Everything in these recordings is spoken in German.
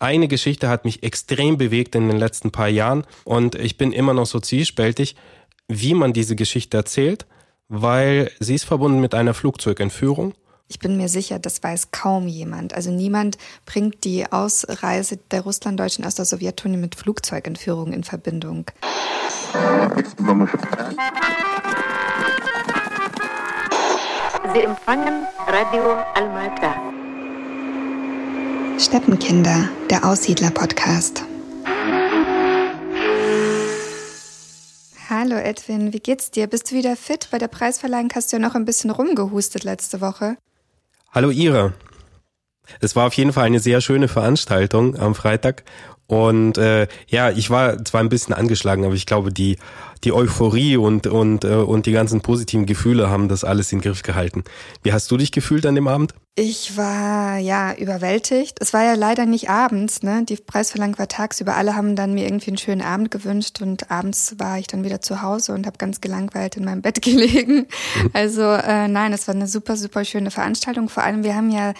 eine Geschichte hat mich extrem bewegt in den letzten paar Jahren und ich bin immer noch so zwiespältig, wie man diese Geschichte erzählt, weil sie ist verbunden mit einer Flugzeugentführung. Ich bin mir sicher, das weiß kaum jemand. Also niemand bringt die Ausreise der Russlanddeutschen aus der Sowjetunion mit Flugzeugentführung in Verbindung. Sie empfangen Radio Almata. Steppenkinder, der Aussiedler-Podcast. Hallo Edwin, wie geht's dir? Bist du wieder fit? Bei der Preisverleihung hast du ja noch ein bisschen rumgehustet letzte Woche. Hallo Ira. Es war auf jeden Fall eine sehr schöne Veranstaltung am Freitag und äh, ja, ich war zwar ein bisschen angeschlagen, aber ich glaube, die, die Euphorie und, und, äh, und die ganzen positiven Gefühle haben das alles in den Griff gehalten. Wie hast du dich gefühlt an dem Abend? Ich war ja überwältigt. Es war ja leider nicht abends, ne? Die Preisverleihung war tagsüber. Alle haben dann mir irgendwie einen schönen Abend gewünscht und abends war ich dann wieder zu Hause und habe ganz gelangweilt in meinem Bett gelegen. Also äh, nein, es war eine super, super schöne Veranstaltung. Vor allem, wir haben ja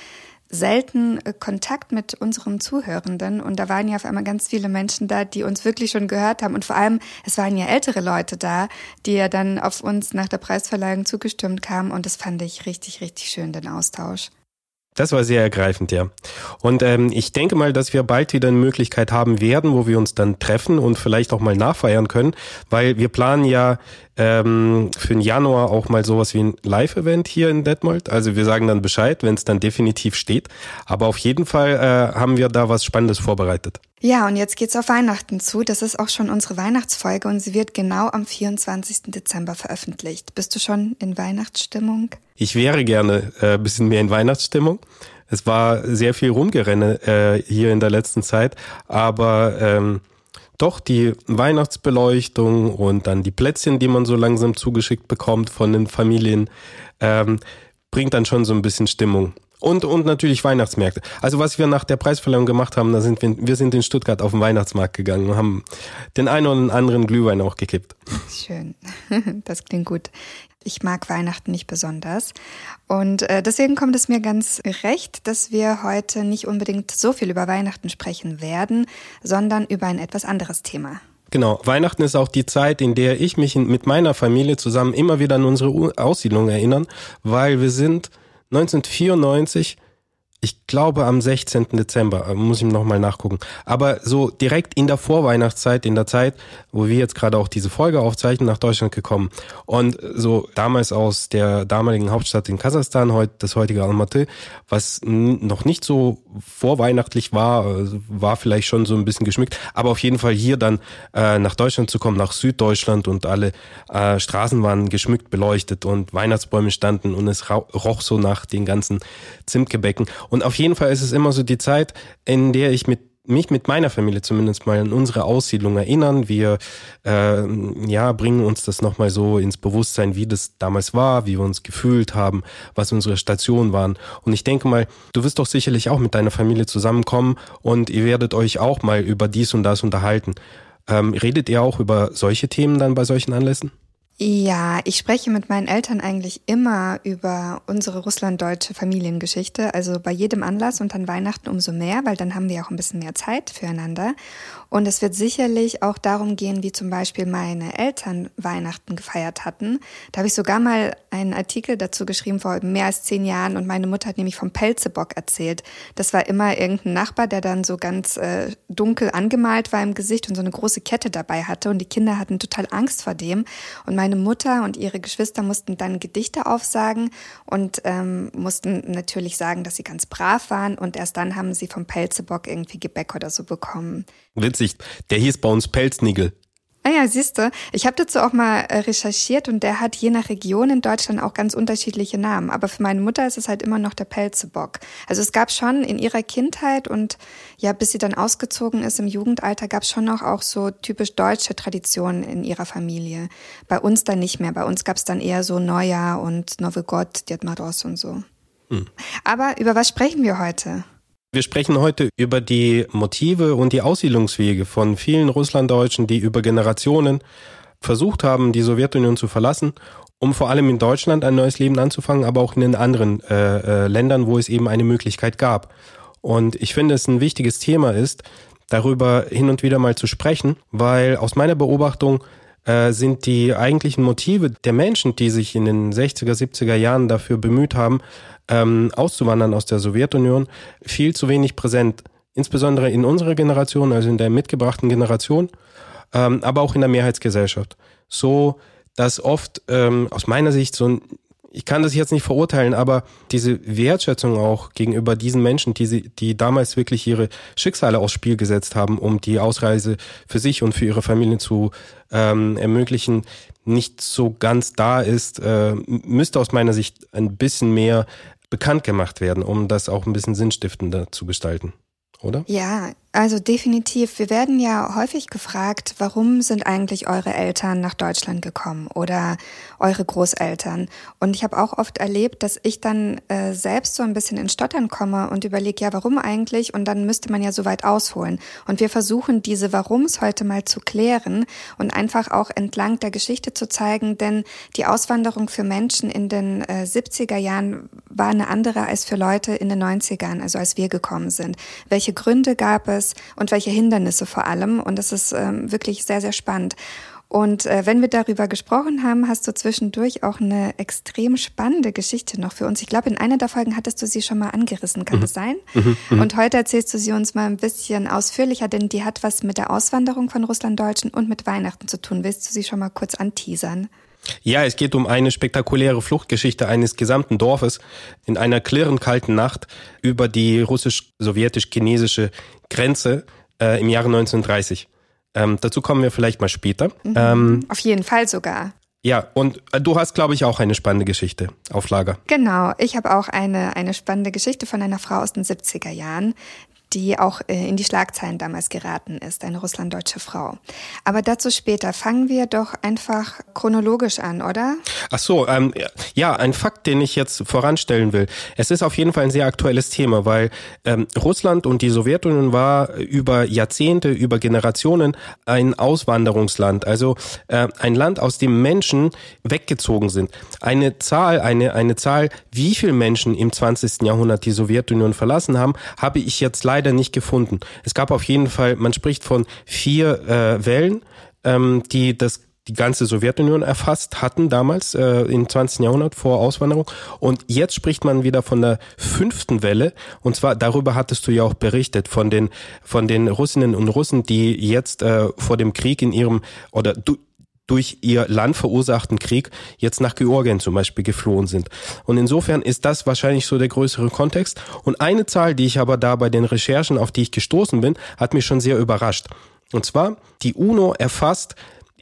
selten äh, Kontakt mit unseren Zuhörenden und da waren ja auf einmal ganz viele Menschen da, die uns wirklich schon gehört haben und vor allem es waren ja ältere Leute da, die ja dann auf uns nach der Preisverleihung zugestimmt kamen und das fand ich richtig, richtig schön, den Austausch. Das war sehr ergreifend, ja. Und ähm, ich denke mal, dass wir bald wieder eine Möglichkeit haben werden, wo wir uns dann treffen und vielleicht auch mal nachfeiern können, weil wir planen ja ähm, für den Januar auch mal sowas wie ein Live-Event hier in Detmold. Also wir sagen dann Bescheid, wenn es dann definitiv steht. Aber auf jeden Fall äh, haben wir da was Spannendes vorbereitet. Ja, und jetzt geht's auf Weihnachten zu. Das ist auch schon unsere Weihnachtsfolge und sie wird genau am 24. Dezember veröffentlicht. Bist du schon in Weihnachtsstimmung? Ich wäre gerne äh, bisschen mehr in Weihnachtsstimmung. Es war sehr viel Rumgerenne äh, hier in der letzten Zeit, aber ähm, doch die Weihnachtsbeleuchtung und dann die Plätzchen, die man so langsam zugeschickt bekommt von den Familien, ähm, bringt dann schon so ein bisschen Stimmung. Und, und natürlich Weihnachtsmärkte. Also was wir nach der Preisverleihung gemacht haben, da sind wir, wir sind in Stuttgart auf den Weihnachtsmarkt gegangen und haben den einen oder anderen Glühwein auch gekippt. Schön. Das klingt gut. Ich mag Weihnachten nicht besonders. Und äh, deswegen kommt es mir ganz recht, dass wir heute nicht unbedingt so viel über Weihnachten sprechen werden, sondern über ein etwas anderes Thema. Genau, Weihnachten ist auch die Zeit, in der ich mich mit meiner Familie zusammen immer wieder an unsere Aussiedlung erinnern, weil wir sind 1994 ich glaube am 16. Dezember, äh, muss ich nochmal nachgucken. Aber so direkt in der Vorweihnachtszeit, in der Zeit, wo wir jetzt gerade auch diese Folge aufzeichnen, nach Deutschland gekommen. Und so damals aus der damaligen Hauptstadt in Kasachstan, heute das heutige Almaty, was noch nicht so vorweihnachtlich war, äh, war vielleicht schon so ein bisschen geschmückt, aber auf jeden Fall hier dann äh, nach Deutschland zu kommen, nach Süddeutschland und alle äh, Straßen waren geschmückt, beleuchtet und Weihnachtsbäume standen und es roch so nach den ganzen Zimtgebäcken. Und auf jeden Fall ist es immer so die Zeit, in der ich mit mich mit meiner Familie zumindest mal an unsere Aussiedlung erinnern. Wir äh, ja bringen uns das nochmal so ins Bewusstsein, wie das damals war, wie wir uns gefühlt haben, was unsere Stationen waren. Und ich denke mal, du wirst doch sicherlich auch mit deiner Familie zusammenkommen und ihr werdet euch auch mal über dies und das unterhalten. Ähm, redet ihr auch über solche Themen dann bei solchen Anlässen? Ja, ich spreche mit meinen Eltern eigentlich immer über unsere russlanddeutsche Familiengeschichte, also bei jedem Anlass und an Weihnachten umso mehr, weil dann haben wir auch ein bisschen mehr Zeit füreinander. Und es wird sicherlich auch darum gehen, wie zum Beispiel meine Eltern Weihnachten gefeiert hatten. Da habe ich sogar mal einen Artikel dazu geschrieben vor mehr als zehn Jahren und meine Mutter hat nämlich vom Pelzebock erzählt. Das war immer irgendein Nachbar, der dann so ganz äh, dunkel angemalt war im Gesicht und so eine große Kette dabei hatte und die Kinder hatten total Angst vor dem. Und meine Mutter und ihre Geschwister mussten dann Gedichte aufsagen und ähm, mussten natürlich sagen, dass sie ganz brav waren und erst dann haben sie vom Pelzebock irgendwie Gebäck oder so bekommen. Witzig, der hieß bei uns Pelznigel. Ah ja, siehst du, ich habe dazu auch mal äh, recherchiert und der hat je nach Region in Deutschland auch ganz unterschiedliche Namen. Aber für meine Mutter ist es halt immer noch der Pelzebock. Also es gab schon in ihrer Kindheit und ja, bis sie dann ausgezogen ist im Jugendalter, gab es schon noch auch so typisch deutsche Traditionen in ihrer Familie. Bei uns dann nicht mehr. Bei uns gab es dann eher so Neujahr und Nowy God, Dietmaros und so. Hm. Aber über was sprechen wir heute? Wir sprechen heute über die Motive und die Aussiedlungswege von vielen Russlanddeutschen, die über Generationen versucht haben, die Sowjetunion zu verlassen, um vor allem in Deutschland ein neues Leben anzufangen, aber auch in den anderen äh, äh, Ländern, wo es eben eine Möglichkeit gab. Und ich finde, es ein wichtiges Thema ist, darüber hin und wieder mal zu sprechen, weil aus meiner Beobachtung äh, sind die eigentlichen Motive der Menschen, die sich in den 60er, 70er Jahren dafür bemüht haben, ähm, auszuwandern aus der Sowjetunion, viel zu wenig präsent. Insbesondere in unserer Generation, also in der mitgebrachten Generation, ähm, aber auch in der Mehrheitsgesellschaft. So, dass oft ähm, aus meiner Sicht so ein ich kann das jetzt nicht verurteilen, aber diese Wertschätzung auch gegenüber diesen Menschen, die, sie, die damals wirklich ihre Schicksale aufs Spiel gesetzt haben, um die Ausreise für sich und für ihre Familie zu ähm, ermöglichen, nicht so ganz da ist, äh, müsste aus meiner Sicht ein bisschen mehr bekannt gemacht werden, um das auch ein bisschen sinnstiftender zu gestalten, oder? Ja, also definitiv. Wir werden ja häufig gefragt, warum sind eigentlich eure Eltern nach Deutschland gekommen oder eure Großeltern? Und ich habe auch oft erlebt, dass ich dann äh, selbst so ein bisschen in Stottern komme und überlege, ja, warum eigentlich? Und dann müsste man ja so weit ausholen. Und wir versuchen diese Warums heute mal zu klären und einfach auch entlang der Geschichte zu zeigen, denn die Auswanderung für Menschen in den äh, 70er Jahren war eine andere als für Leute in den 90ern, also als wir gekommen sind. Welche Gründe gab es? Es und welche Hindernisse vor allem. Und das ist ähm, wirklich sehr, sehr spannend. Und äh, wenn wir darüber gesprochen haben, hast du zwischendurch auch eine extrem spannende Geschichte noch für uns. Ich glaube, in einer der Folgen hattest du sie schon mal angerissen, kann mhm. das sein? Mhm. mhm. Und heute erzählst du sie uns mal ein bisschen ausführlicher, denn die hat was mit der Auswanderung von Russlanddeutschen und mit Weihnachten zu tun. Willst du sie schon mal kurz anteasern? Ja, es geht um eine spektakuläre Fluchtgeschichte eines gesamten Dorfes in einer klirrend kalten Nacht über die russisch-sowjetisch-chinesische Grenze äh, im Jahre 1930. Ähm, dazu kommen wir vielleicht mal später. Mhm, ähm, auf jeden Fall sogar. Ja, und äh, du hast, glaube ich, auch eine spannende Geschichte auf Lager. Genau, ich habe auch eine, eine spannende Geschichte von einer Frau aus den 70er Jahren, die auch äh, in die Schlagzeilen damals geraten ist, eine russlanddeutsche Frau. Aber dazu später. Fangen wir doch einfach chronologisch an, oder? Ach so, ähm, ja, ein Fakt, den ich jetzt voranstellen will. Es ist auf jeden Fall ein sehr aktuelles Thema, weil ähm, Russland und die Sowjetunion war über Jahrzehnte, über Generationen ein Auswanderungsland, also äh, ein Land, aus dem Menschen weggezogen sind. Eine Zahl, eine, eine Zahl, wie viele Menschen im 20. Jahrhundert die Sowjetunion verlassen haben, habe ich jetzt leider leider nicht gefunden. Es gab auf jeden Fall, man spricht von vier äh, Wellen, ähm, die das die ganze Sowjetunion erfasst hatten damals äh, im 20. Jahrhundert vor Auswanderung. Und jetzt spricht man wieder von der fünften Welle. Und zwar darüber hattest du ja auch berichtet von den von den Russinnen und Russen, die jetzt äh, vor dem Krieg in ihrem oder du, durch ihr Land verursachten Krieg jetzt nach Georgien zum Beispiel geflohen sind. Und insofern ist das wahrscheinlich so der größere Kontext. Und eine Zahl, die ich aber da bei den Recherchen, auf die ich gestoßen bin, hat mich schon sehr überrascht. Und zwar, die UNO erfasst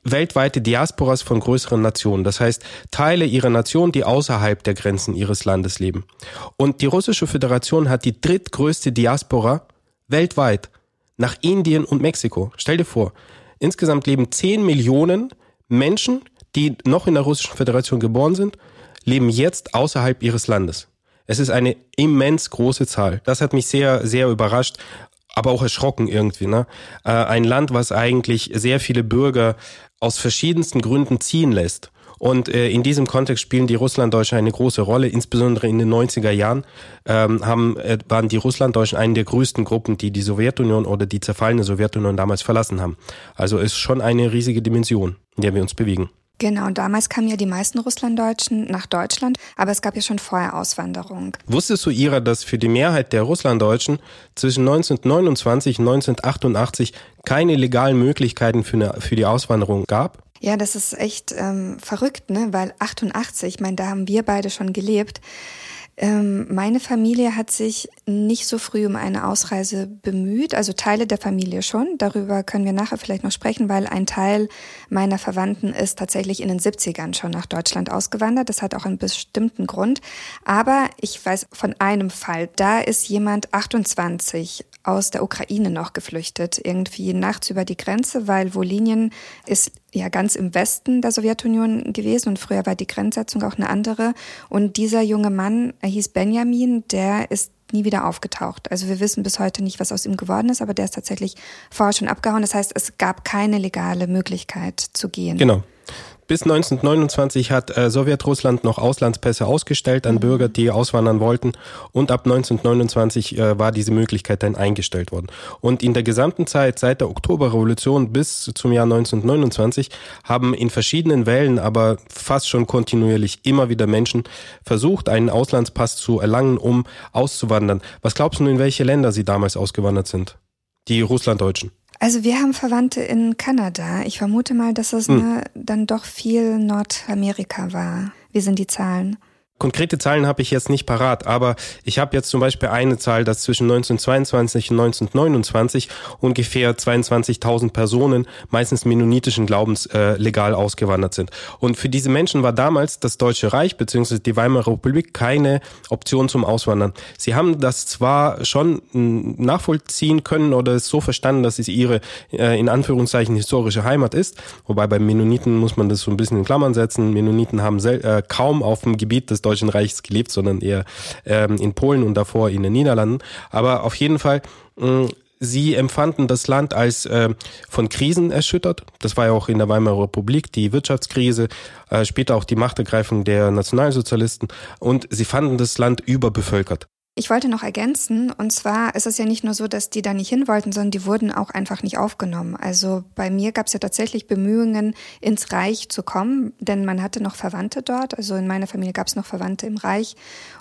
weltweite Diasporas von größeren Nationen, das heißt Teile ihrer Nation, die außerhalb der Grenzen ihres Landes leben. Und die russische Föderation hat die drittgrößte Diaspora weltweit nach Indien und Mexiko. Stell dir vor, insgesamt leben 10 Millionen Menschen, die noch in der Russischen Föderation geboren sind, leben jetzt außerhalb ihres Landes. Es ist eine immens große Zahl. Das hat mich sehr, sehr überrascht, aber auch erschrocken irgendwie. Ne? Äh, ein Land, was eigentlich sehr viele Bürger aus verschiedensten Gründen ziehen lässt. Und äh, in diesem Kontext spielen die Russlanddeutschen eine große Rolle, insbesondere in den 90er Jahren ähm, haben, äh, waren die Russlanddeutschen eine der größten Gruppen, die die Sowjetunion oder die zerfallene Sowjetunion damals verlassen haben. Also ist schon eine riesige Dimension, in der wir uns bewegen. Genau, und damals kamen ja die meisten Russlanddeutschen nach Deutschland, aber es gab ja schon vorher Auswanderung. Wusstest du, Ira, dass für die Mehrheit der Russlanddeutschen zwischen 1929 und 1988 keine legalen Möglichkeiten für, eine, für die Auswanderung gab? Ja, das ist echt ähm, verrückt, ne? Weil 88, ich meine, da haben wir beide schon gelebt. Ähm, meine Familie hat sich nicht so früh um eine Ausreise bemüht, also Teile der Familie schon. Darüber können wir nachher vielleicht noch sprechen, weil ein Teil meiner Verwandten ist tatsächlich in den 70ern schon nach Deutschland ausgewandert. Das hat auch einen bestimmten Grund. Aber ich weiß von einem Fall, da ist jemand 28 aus der Ukraine noch geflüchtet, irgendwie nachts über die Grenze, weil Wolinien ist ja ganz im Westen der Sowjetunion gewesen und früher war die Grenzsetzung auch eine andere. Und dieser junge Mann, er hieß Benjamin, der ist nie wieder aufgetaucht. Also wir wissen bis heute nicht, was aus ihm geworden ist, aber der ist tatsächlich vorher schon abgehauen. Das heißt, es gab keine legale Möglichkeit zu gehen. Genau. Bis 1929 hat äh, Sowjetrussland noch Auslandspässe ausgestellt an. Bürger, die auswandern wollten. Und ab 1929 äh, war diese Möglichkeit dann eingestellt worden. Und in der gesamten Zeit, seit der Oktoberrevolution bis zum Jahr 1929, haben in verschiedenen Wellen, aber fast schon kontinuierlich immer wieder Menschen versucht, einen Auslandspass zu erlangen, um auszuwandern. Was glaubst du, in welche Länder sie damals ausgewandert sind? Die Russlanddeutschen. Also wir haben Verwandte in Kanada. Ich vermute mal, dass es hm. dann doch viel Nordamerika war. Wie sind die Zahlen? Konkrete Zahlen habe ich jetzt nicht parat, aber ich habe jetzt zum Beispiel eine Zahl, dass zwischen 1922 und 1929 ungefähr 22.000 Personen, meistens mennonitischen Glaubens, äh, legal ausgewandert sind. Und für diese Menschen war damals das Deutsche Reich bzw. die Weimarer Republik keine Option zum Auswandern. Sie haben das zwar schon hm, nachvollziehen können oder es so verstanden, dass es ihre äh, in Anführungszeichen historische Heimat ist, wobei bei Mennoniten muss man das so ein bisschen in Klammern setzen. Mennoniten haben äh, kaum auf dem Gebiet des Deutschen Reichs gelebt, sondern eher ähm, in Polen und davor in den Niederlanden. Aber auf jeden Fall, mh, mm, Sie empfanden das Land als äh, von Krisen erschüttert. Das war ja auch in der Weimarer Republik die Wirtschaftskrise, äh, später auch die Machtergreifung der Nationalsozialisten. Und sie fanden das Land überbevölkert. Ich wollte noch ergänzen, und zwar ist es ja nicht nur so, dass die da nicht hin wollten, sondern die wurden auch einfach nicht aufgenommen. Also bei mir gab es ja tatsächlich Bemühungen, ins Reich zu kommen, denn man hatte noch Verwandte dort. Also in meiner Familie gab es noch Verwandte im Reich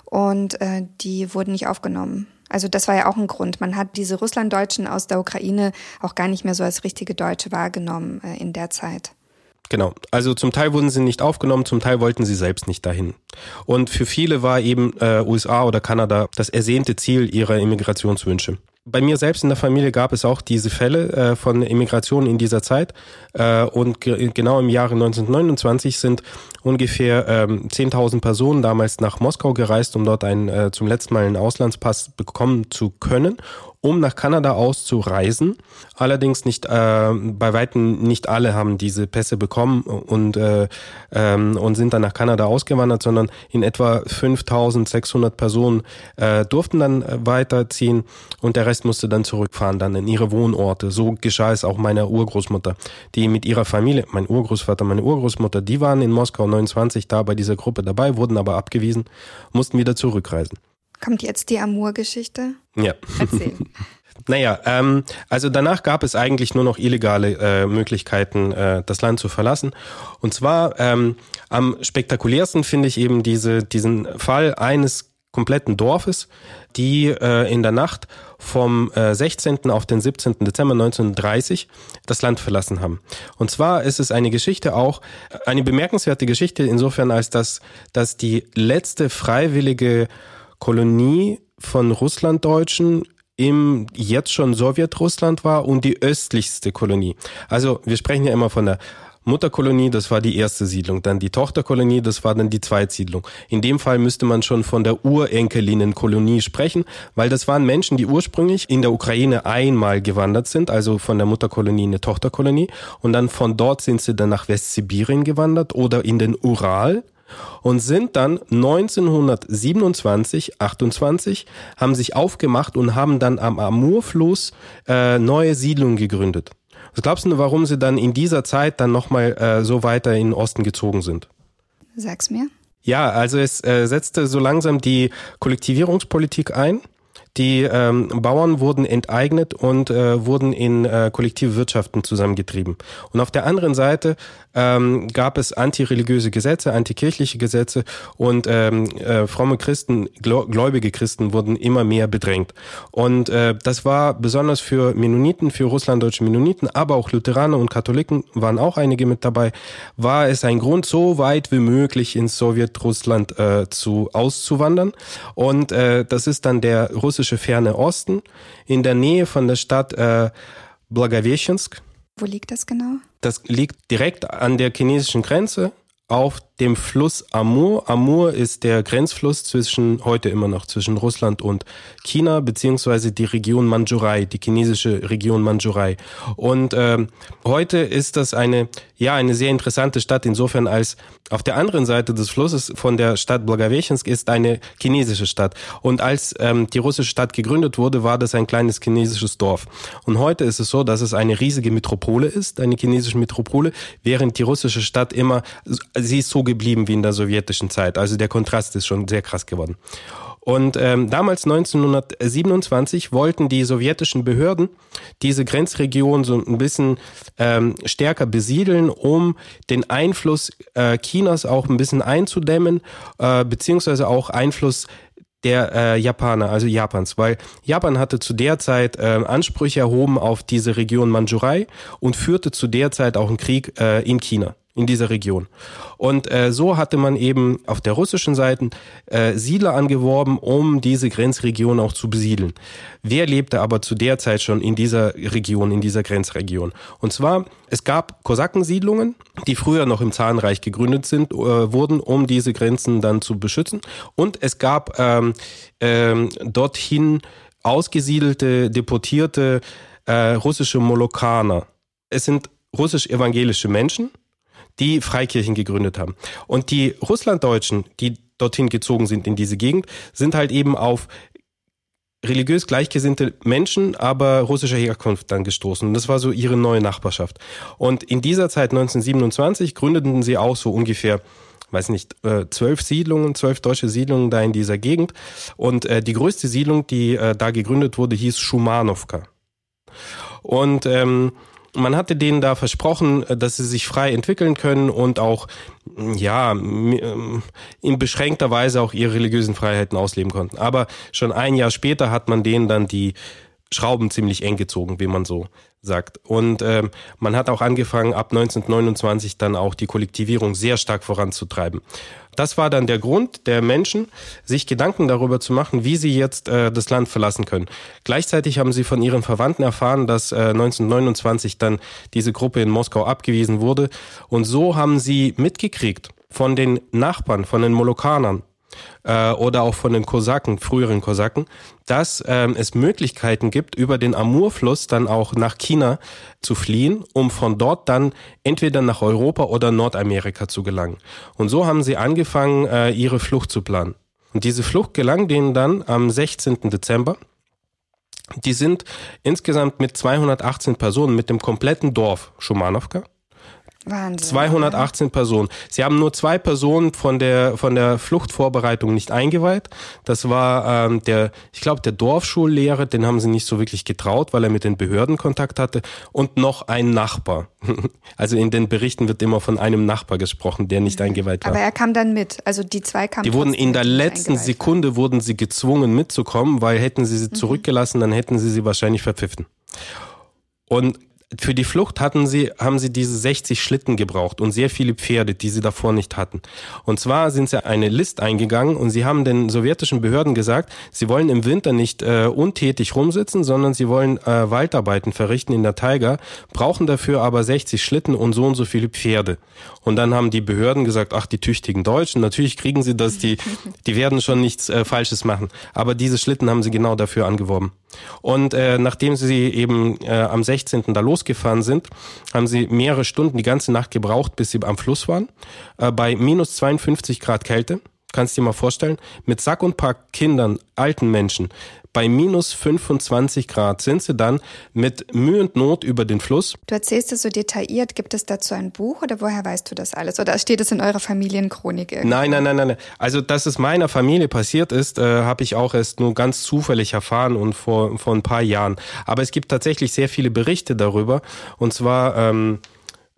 und äh, die wurden nicht aufgenommen. Also das war ja auch ein Grund. Man hat diese Russlanddeutschen aus der Ukraine auch gar nicht mehr so als richtige Deutsche wahrgenommen äh, in der Zeit. Genau. Also zum Teil wurden sie nicht aufgenommen, zum Teil wollten sie selbst nicht dahin. Und für viele war eben äh, USA oder Kanada das ersehnte Ziel ihrer Immigrationswünsche. Bei mir selbst in der Familie gab es auch diese Fälle äh, von Immigration in dieser Zeit. Äh, und ge genau im Jahre 1929 sind ungefähr ähm, 10.000 Personen damals nach Moskau gereist, um dort einen, äh, zum letzten Mal einen Auslandspass bekommen zu können um nach Kanada auszureisen. Allerdings nicht, äh, bei weitem nicht alle haben diese Pässe bekommen und, äh, ähm, und sind dann nach Kanada ausgewandert, sondern in etwa 5600 Personen äh, durften dann weiterziehen und der Rest musste dann zurückfahren, dann in ihre Wohnorte. So geschah es auch meiner Urgroßmutter, die mit ihrer Familie, mein Urgroßvater, meine Urgroßmutter, die waren in Moskau 29 da bei dieser Gruppe dabei, wurden aber abgewiesen, mussten wieder zurückreisen. Kommt jetzt die Amour-Geschichte? Ja. Erzähl. Naja, ähm, also danach gab es eigentlich nur noch illegale äh, Möglichkeiten, äh, das Land zu verlassen. Und zwar ähm, am spektakulärsten finde ich eben diese, diesen Fall eines kompletten Dorfes, die äh, in der Nacht vom äh, 16. auf den 17. Dezember 1930 das Land verlassen haben. Und zwar ist es eine Geschichte auch, eine bemerkenswerte Geschichte insofern, als dass, dass die letzte freiwillige Kolonie von Russlanddeutschen im jetzt schon Sowjetrussland war und die östlichste Kolonie. Also wir sprechen ja immer von der Mutterkolonie, das war die erste Siedlung, dann die Tochterkolonie, das war dann die Zweitsiedlung. In dem Fall müsste man schon von der Urenkelinenkolonie sprechen, weil das waren Menschen, die ursprünglich in der Ukraine einmal gewandert sind, also von der Mutterkolonie in eine Tochterkolonie und dann von dort sind sie dann nach Westsibirien gewandert oder in den Ural und sind dann 1927, 28, haben sich aufgemacht und haben dann am Amurfluss äh, neue Siedlungen gegründet. Was glaubst du, warum sie dann in dieser Zeit dann nochmal äh, so weiter in den Osten gezogen sind? Sag's mir. Ja, also es äh, setzte so langsam die Kollektivierungspolitik ein. Die ähm, Bauern wurden enteignet und äh, wurden in äh, kollektive Wirtschaften zusammengetrieben. Und auf der anderen Seite ähm, gab es antireligiöse Gesetze, antikirchliche Gesetze und ähm, äh, fromme Christen, gläubige Christen wurden immer mehr bedrängt. Und äh, das war besonders für Mennoniten, für russlanddeutsche Mennoniten, aber auch Lutheraner und Katholiken waren auch einige mit dabei, war es ein Grund, so weit wie möglich ins Sowjetrussland äh, zu auszuwandern. Und äh, das ist dann der russische Ferne Osten in der Nähe von der Stadt äh, Blagoveshchensk. Wo liegt das genau? Das liegt direkt an der chinesischen Grenze auf dem Fluss Amur. Amur ist der Grenzfluss zwischen, heute immer noch zwischen Russland und China, beziehungsweise die Region Mandschurei, die chinesische Region Mandschurei. Und ähm, heute ist das eine, ja, eine sehr interessante Stadt, insofern als auf der anderen Seite des Flusses von der Stadt Blagoveshchensk ist eine chinesische Stadt. Und als ähm, die russische Stadt gegründet wurde, war das ein kleines chinesisches Dorf. Und heute ist es so, dass es eine riesige Metropole ist, eine chinesische Metropole, während die russische Stadt immer, sie ist so geblieben wie in der sowjetischen Zeit. Also der Kontrast ist schon sehr krass geworden. Und ähm, damals 1927 wollten die sowjetischen Behörden diese Grenzregion so ein bisschen ähm, stärker besiedeln, um den Einfluss äh, Chinas auch ein bisschen einzudämmen, äh, beziehungsweise auch Einfluss der äh, Japaner, also Japans, weil Japan hatte zu der Zeit äh, Ansprüche erhoben auf diese Region Mandschurei und führte zu der Zeit auch einen Krieg äh, in China in dieser Region. Und äh, so hatte man eben auf der russischen Seite äh, Siedler angeworben, um diese Grenzregion auch zu besiedeln. Wer lebte aber zu der Zeit schon in dieser Region, in dieser Grenzregion? Und zwar, es gab Kosakensiedlungen, die früher noch im Zarenreich gegründet sind, äh, wurden, um diese Grenzen dann zu beschützen. Und es gab ähm, ähm, dorthin ausgesiedelte, deportierte äh, russische Molokaner. Es sind russisch-evangelische Menschen, die Freikirchen gegründet haben. Und die Russlanddeutschen, die dorthin gezogen sind in diese Gegend, sind halt eben auf religiös gleichgesinnte Menschen, aber russischer Herkunft dann gestoßen. Und das war so ihre neue Nachbarschaft. Und in dieser Zeit 1927 gründeten sie auch so ungefähr weiß nicht, äh, zwölf Siedlungen, zwölf deutsche Siedlungen da in dieser Gegend. Und äh, die größte Siedlung, die äh, da gegründet wurde, hieß Schumanowka. Und ähm, man hatte denen da versprochen, äh, dass sie sich frei entwickeln können und auch ja ähm, in beschränkter Weise auch ihre religiösen Freiheiten ausleben konnten. Aber schon ein Jahr später hat man denen dann die Schrauben ziemlich eng gezogen, wie man so sagt. Und ähm, man hat auch angefangen, ab 1929 dann auch die Kollektivierung sehr stark voranzutreiben. Das war dann der Grund der Menschen, sich Gedanken darüber zu machen, wie sie jetzt äh, das Land verlassen können. Gleichzeitig haben sie von ihren Verwandten erfahren, dass äh, 1929 dann diese Gruppe in Moskau abgewiesen wurde. Und so haben sie mitgekriegt von den Nachbarn, von den Molokanern, äh, oder auch von den Kosaken, früheren Kosaken, dass ähm, es Möglichkeiten gibt, über den Amurfluss dann auch nach China zu fliehen, um von dort dann entweder nach Europa oder Nordamerika zu gelangen. Und so haben sie angefangen, äh, ihre Flucht zu planen. Und diese Flucht gelang denen dann am 16. Dezember. Die sind insgesamt mit 218 Personen mit dem kompletten Dorf Schumanowka Wahnsinn. 218 Personen. Sie haben nur zwei Personen von der von der Fluchtvorbereitung nicht eingeweiht. Das war ähm, der, ich glaube, der Dorfschullehrer, den haben sie nicht so wirklich getraut, weil er mit den Behörden Kontakt hatte, und noch ein Nachbar. Also in den Berichten wird immer von einem Nachbar gesprochen, der nicht eingeweiht war. Aber er kam dann mit. Also die zwei kamen. Die wurden in der letzten Sekunde wurden sie gezwungen mitzukommen, weil hätten sie sie mhm. zurückgelassen, dann hätten sie sie wahrscheinlich verpfiffen. Und für die Flucht hatten sie, haben sie diese 60 Schlitten gebraucht und sehr viele Pferde, die sie davor nicht hatten. Und zwar sind sie eine List eingegangen und sie haben den sowjetischen Behörden gesagt, sie wollen im Winter nicht äh, untätig rumsitzen, sondern sie wollen äh, Waldarbeiten verrichten in der Taiga, brauchen dafür aber 60 Schlitten und so und so viele Pferde. Und dann haben die Behörden gesagt, ach, die tüchtigen Deutschen, natürlich kriegen sie das, die, die werden schon nichts äh, Falsches machen. Aber diese Schlitten haben sie genau dafür angeworben. Und äh, nachdem sie eben äh, am 16. da losgefahren sind, haben sie mehrere Stunden, die ganze Nacht gebraucht, bis sie am Fluss waren, äh, bei minus 52 Grad Kälte. Kannst dir mal vorstellen, mit Sack und Pack Kindern, alten Menschen, bei minus 25 Grad sind sie dann mit Mühe und Not über den Fluss. Du erzählst es so detailliert. Gibt es dazu ein Buch oder woher weißt du das alles? Oder steht es in eurer Familienchronik irgendwo? Nein, nein, nein, nein. Also, dass es meiner Familie passiert ist, äh, habe ich auch erst nur ganz zufällig erfahren und vor, vor ein paar Jahren. Aber es gibt tatsächlich sehr viele Berichte darüber. Und zwar, ähm,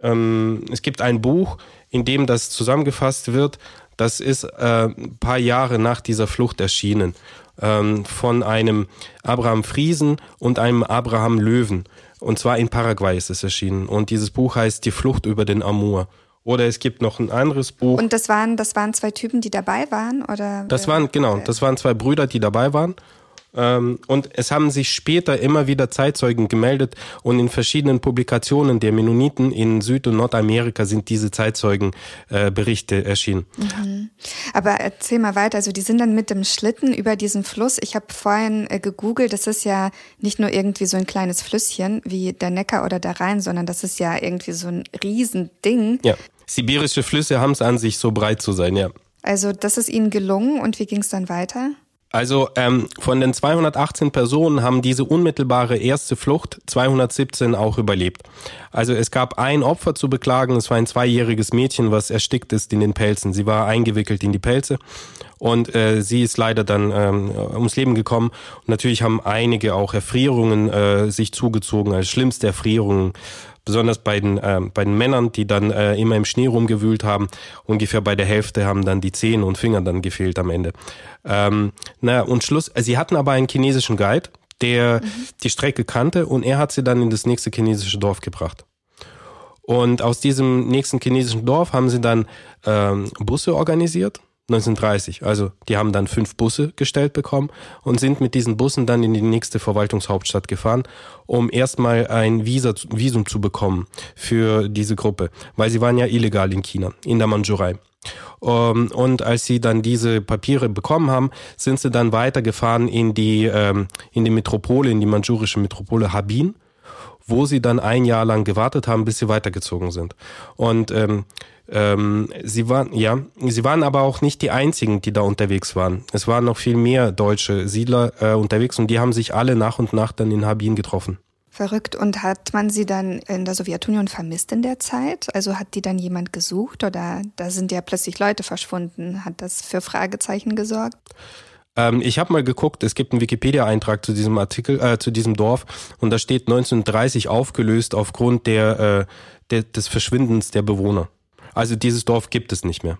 ähm, es gibt ein Buch, in dem das zusammengefasst wird. Das ist äh, ein paar Jahre nach dieser Flucht erschienen ähm, von einem Abraham Friesen und einem Abraham Löwen. Und zwar in Paraguay ist es erschienen. Und dieses Buch heißt Die Flucht über den Amur. Oder es gibt noch ein anderes Buch. Und das waren, das waren zwei Typen, die dabei waren, oder? Das waren, genau, das waren zwei Brüder, die dabei waren. Ähm, und es haben sich später immer wieder Zeitzeugen gemeldet und in verschiedenen Publikationen der Mennoniten in Süd- und Nordamerika sind diese Zeitzeugenberichte äh, erschienen. Mhm. Aber erzähl mal weiter, also die sind dann mit dem Schlitten über diesen Fluss. Ich habe vorhin äh, gegoogelt, das ist ja nicht nur irgendwie so ein kleines Flüsschen wie der Neckar oder der Rhein, sondern das ist ja irgendwie so ein Riesending. Ja, sibirische Flüsse haben es an sich, so breit zu sein, ja. Also das ist ihnen gelungen und wie ging es dann weiter? Also ähm, von den 218 Personen haben diese unmittelbare erste Flucht 217 auch überlebt. Also es gab ein Opfer zu beklagen, es war ein zweijähriges Mädchen, was erstickt ist in den Pelzen. Sie war eingewickelt in die Pelze und äh, sie ist leider dann ähm, ums Leben gekommen. Und natürlich haben einige auch Erfrierungen äh, sich zugezogen, als schlimmste Erfrierungen besonders bei den, äh, bei den Männern, die dann äh, immer im Schnee rumgewühlt haben. Ungefähr bei der Hälfte haben dann die Zehen und Finger dann gefehlt am Ende. Ähm, na und Schluss, äh, sie hatten aber einen chinesischen Guide, der mhm. die Strecke kannte und er hat sie dann in das nächste chinesische Dorf gebracht. Und aus diesem nächsten chinesischen Dorf haben sie dann ähm, Busse organisiert 1930. Also die haben dann fünf Busse gestellt bekommen und sind mit diesen Bussen dann in die nächste Verwaltungshauptstadt gefahren, um erstmal ein Visa, Visum zu bekommen für diese Gruppe, weil sie waren ja illegal in China, in der Mandschurei. Ähm, und als sie dann diese Papiere bekommen haben, sind sie dann weitergefahren in die ähm, in die Metropole, in die mandschurische Metropole Habin, wo sie dann ein Jahr lang gewartet haben, bis sie weitergezogen sind. Und ähm, ähm, sie waren, ja, sie waren aber auch nicht die einzigen, die da unterwegs waren. Es waren noch viel mehr deutsche Siedler äh, unterwegs und die haben sich alle nach und nach dann in Habin getroffen. Verrückt. Und hat man sie dann in der Sowjetunion vermisst in der Zeit? Also hat die dann jemand gesucht oder da sind ja plötzlich Leute verschwunden? Hat das für Fragezeichen gesorgt? Ähm, ich habe mal geguckt, es gibt einen Wikipedia-Eintrag zu diesem Artikel, äh, zu diesem Dorf und da steht 1930 aufgelöst aufgrund der, äh, der des Verschwindens der Bewohner. Also dieses Dorf gibt es nicht mehr.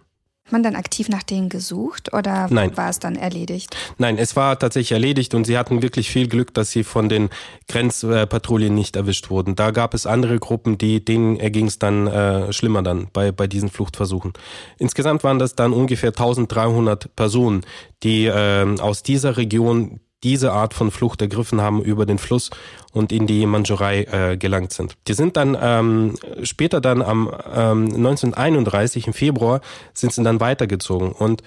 Hat man dann aktiv nach denen gesucht oder Nein. war es dann erledigt? Nein, es war tatsächlich erledigt und sie hatten wirklich viel Glück, dass sie von den Grenzpatrouillen nicht erwischt wurden. Da gab es andere Gruppen, die denen erging es dann äh, schlimmer dann bei bei diesen Fluchtversuchen. Insgesamt waren das dann ungefähr 1300 Personen, die äh, aus dieser Region diese Art von Flucht ergriffen haben über den Fluss und in die Mandschurei äh, gelangt sind. Die sind dann ähm, später dann am ähm, 1931 im Februar sind sie dann weitergezogen und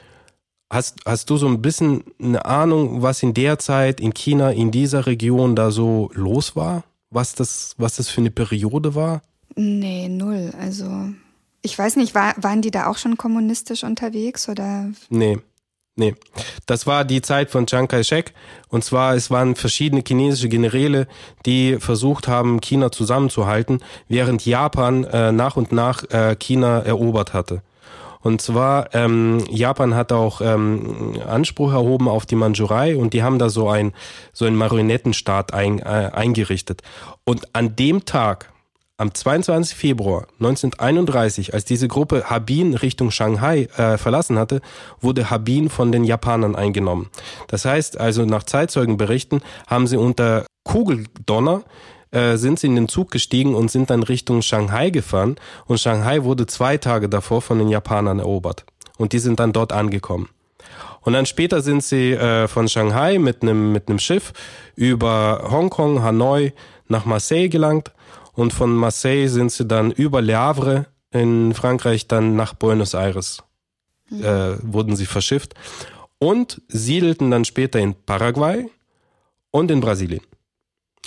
Hast, hast du so ein bisschen eine Ahnung, was in der Zeit in China, in dieser Region da so los war? Was das, was das für eine Periode war? Nee, null. Also, ich weiß nicht, war, waren die da auch schon kommunistisch unterwegs oder? Nee. Nee, das war die Zeit von Chiang Kai-shek. Und zwar, es waren verschiedene chinesische Generäle, die versucht haben, China zusammenzuhalten, während Japan äh, nach und nach äh, China erobert hatte. Und zwar, ähm, Japan hat auch ähm, Anspruch erhoben auf die Mandschurei und die haben da so ein so einen Marionettenstaat ein, äh, eingerichtet. Und an dem Tag, am 22. Februar 1931, als diese Gruppe Habin Richtung Shanghai äh, verlassen hatte, wurde Habin von den Japanern eingenommen. Das heißt also, nach Zeitzeugenberichten haben sie unter Kugeldonner äh, sind sie in den Zug gestiegen und sind dann Richtung Shanghai gefahren. Und Shanghai wurde zwei Tage davor von den Japanern erobert. Und die sind dann dort angekommen. Und dann später sind sie äh, von Shanghai mit einem mit einem Schiff über Hongkong, Hanoi nach Marseille gelangt und von Marseille sind sie dann über Le Havre in Frankreich dann nach Buenos Aires mhm. äh, wurden sie verschifft und siedelten dann später in Paraguay und in Brasilien.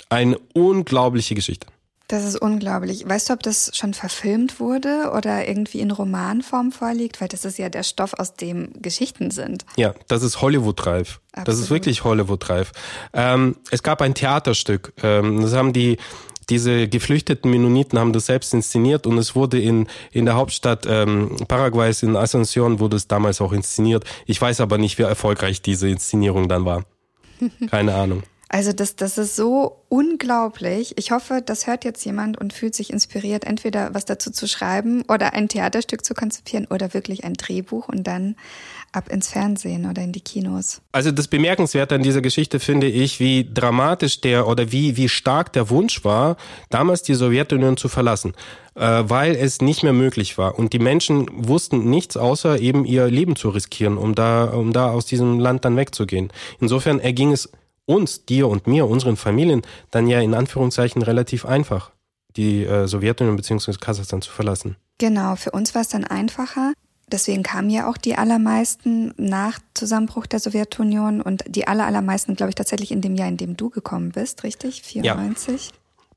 Eine unglaubliche Geschichte. Das ist unglaublich. Weißt du, ob das schon verfilmt wurde oder irgendwie in Romanform vorliegt? Weil das ist ja der Stoff, aus dem Geschichten sind. Ja, das ist Hollywood-reif. Das ist wirklich Hollywood-reif. Ähm, es gab ein Theaterstück. Ähm, das haben die diese geflüchteten Mennoniten haben das selbst inszeniert und es wurde in, in der Hauptstadt ähm, Paraguays, in Asunción, wurde es damals auch inszeniert. Ich weiß aber nicht, wie erfolgreich diese Inszenierung dann war. Keine Ahnung. Also das, das ist so unglaublich. Ich hoffe, das hört jetzt jemand und fühlt sich inspiriert, entweder was dazu zu schreiben oder ein Theaterstück zu konzipieren oder wirklich ein Drehbuch und dann ab ins Fernsehen oder in die Kinos. Also das Bemerkenswerte an dieser Geschichte finde ich, wie dramatisch der oder wie, wie stark der Wunsch war, damals die Sowjetunion zu verlassen, äh, weil es nicht mehr möglich war. Und die Menschen wussten nichts außer eben ihr Leben zu riskieren, um da, um da aus diesem Land dann wegzugehen. Insofern erging es uns, dir und mir, unseren Familien, dann ja in Anführungszeichen relativ einfach, die äh, Sowjetunion bzw. Kasachstan zu verlassen. Genau, für uns war es dann einfacher. Deswegen kamen ja auch die allermeisten nach Zusammenbruch der Sowjetunion und die aller, allermeisten, glaube ich, tatsächlich in dem Jahr, in dem du gekommen bist, richtig? 94?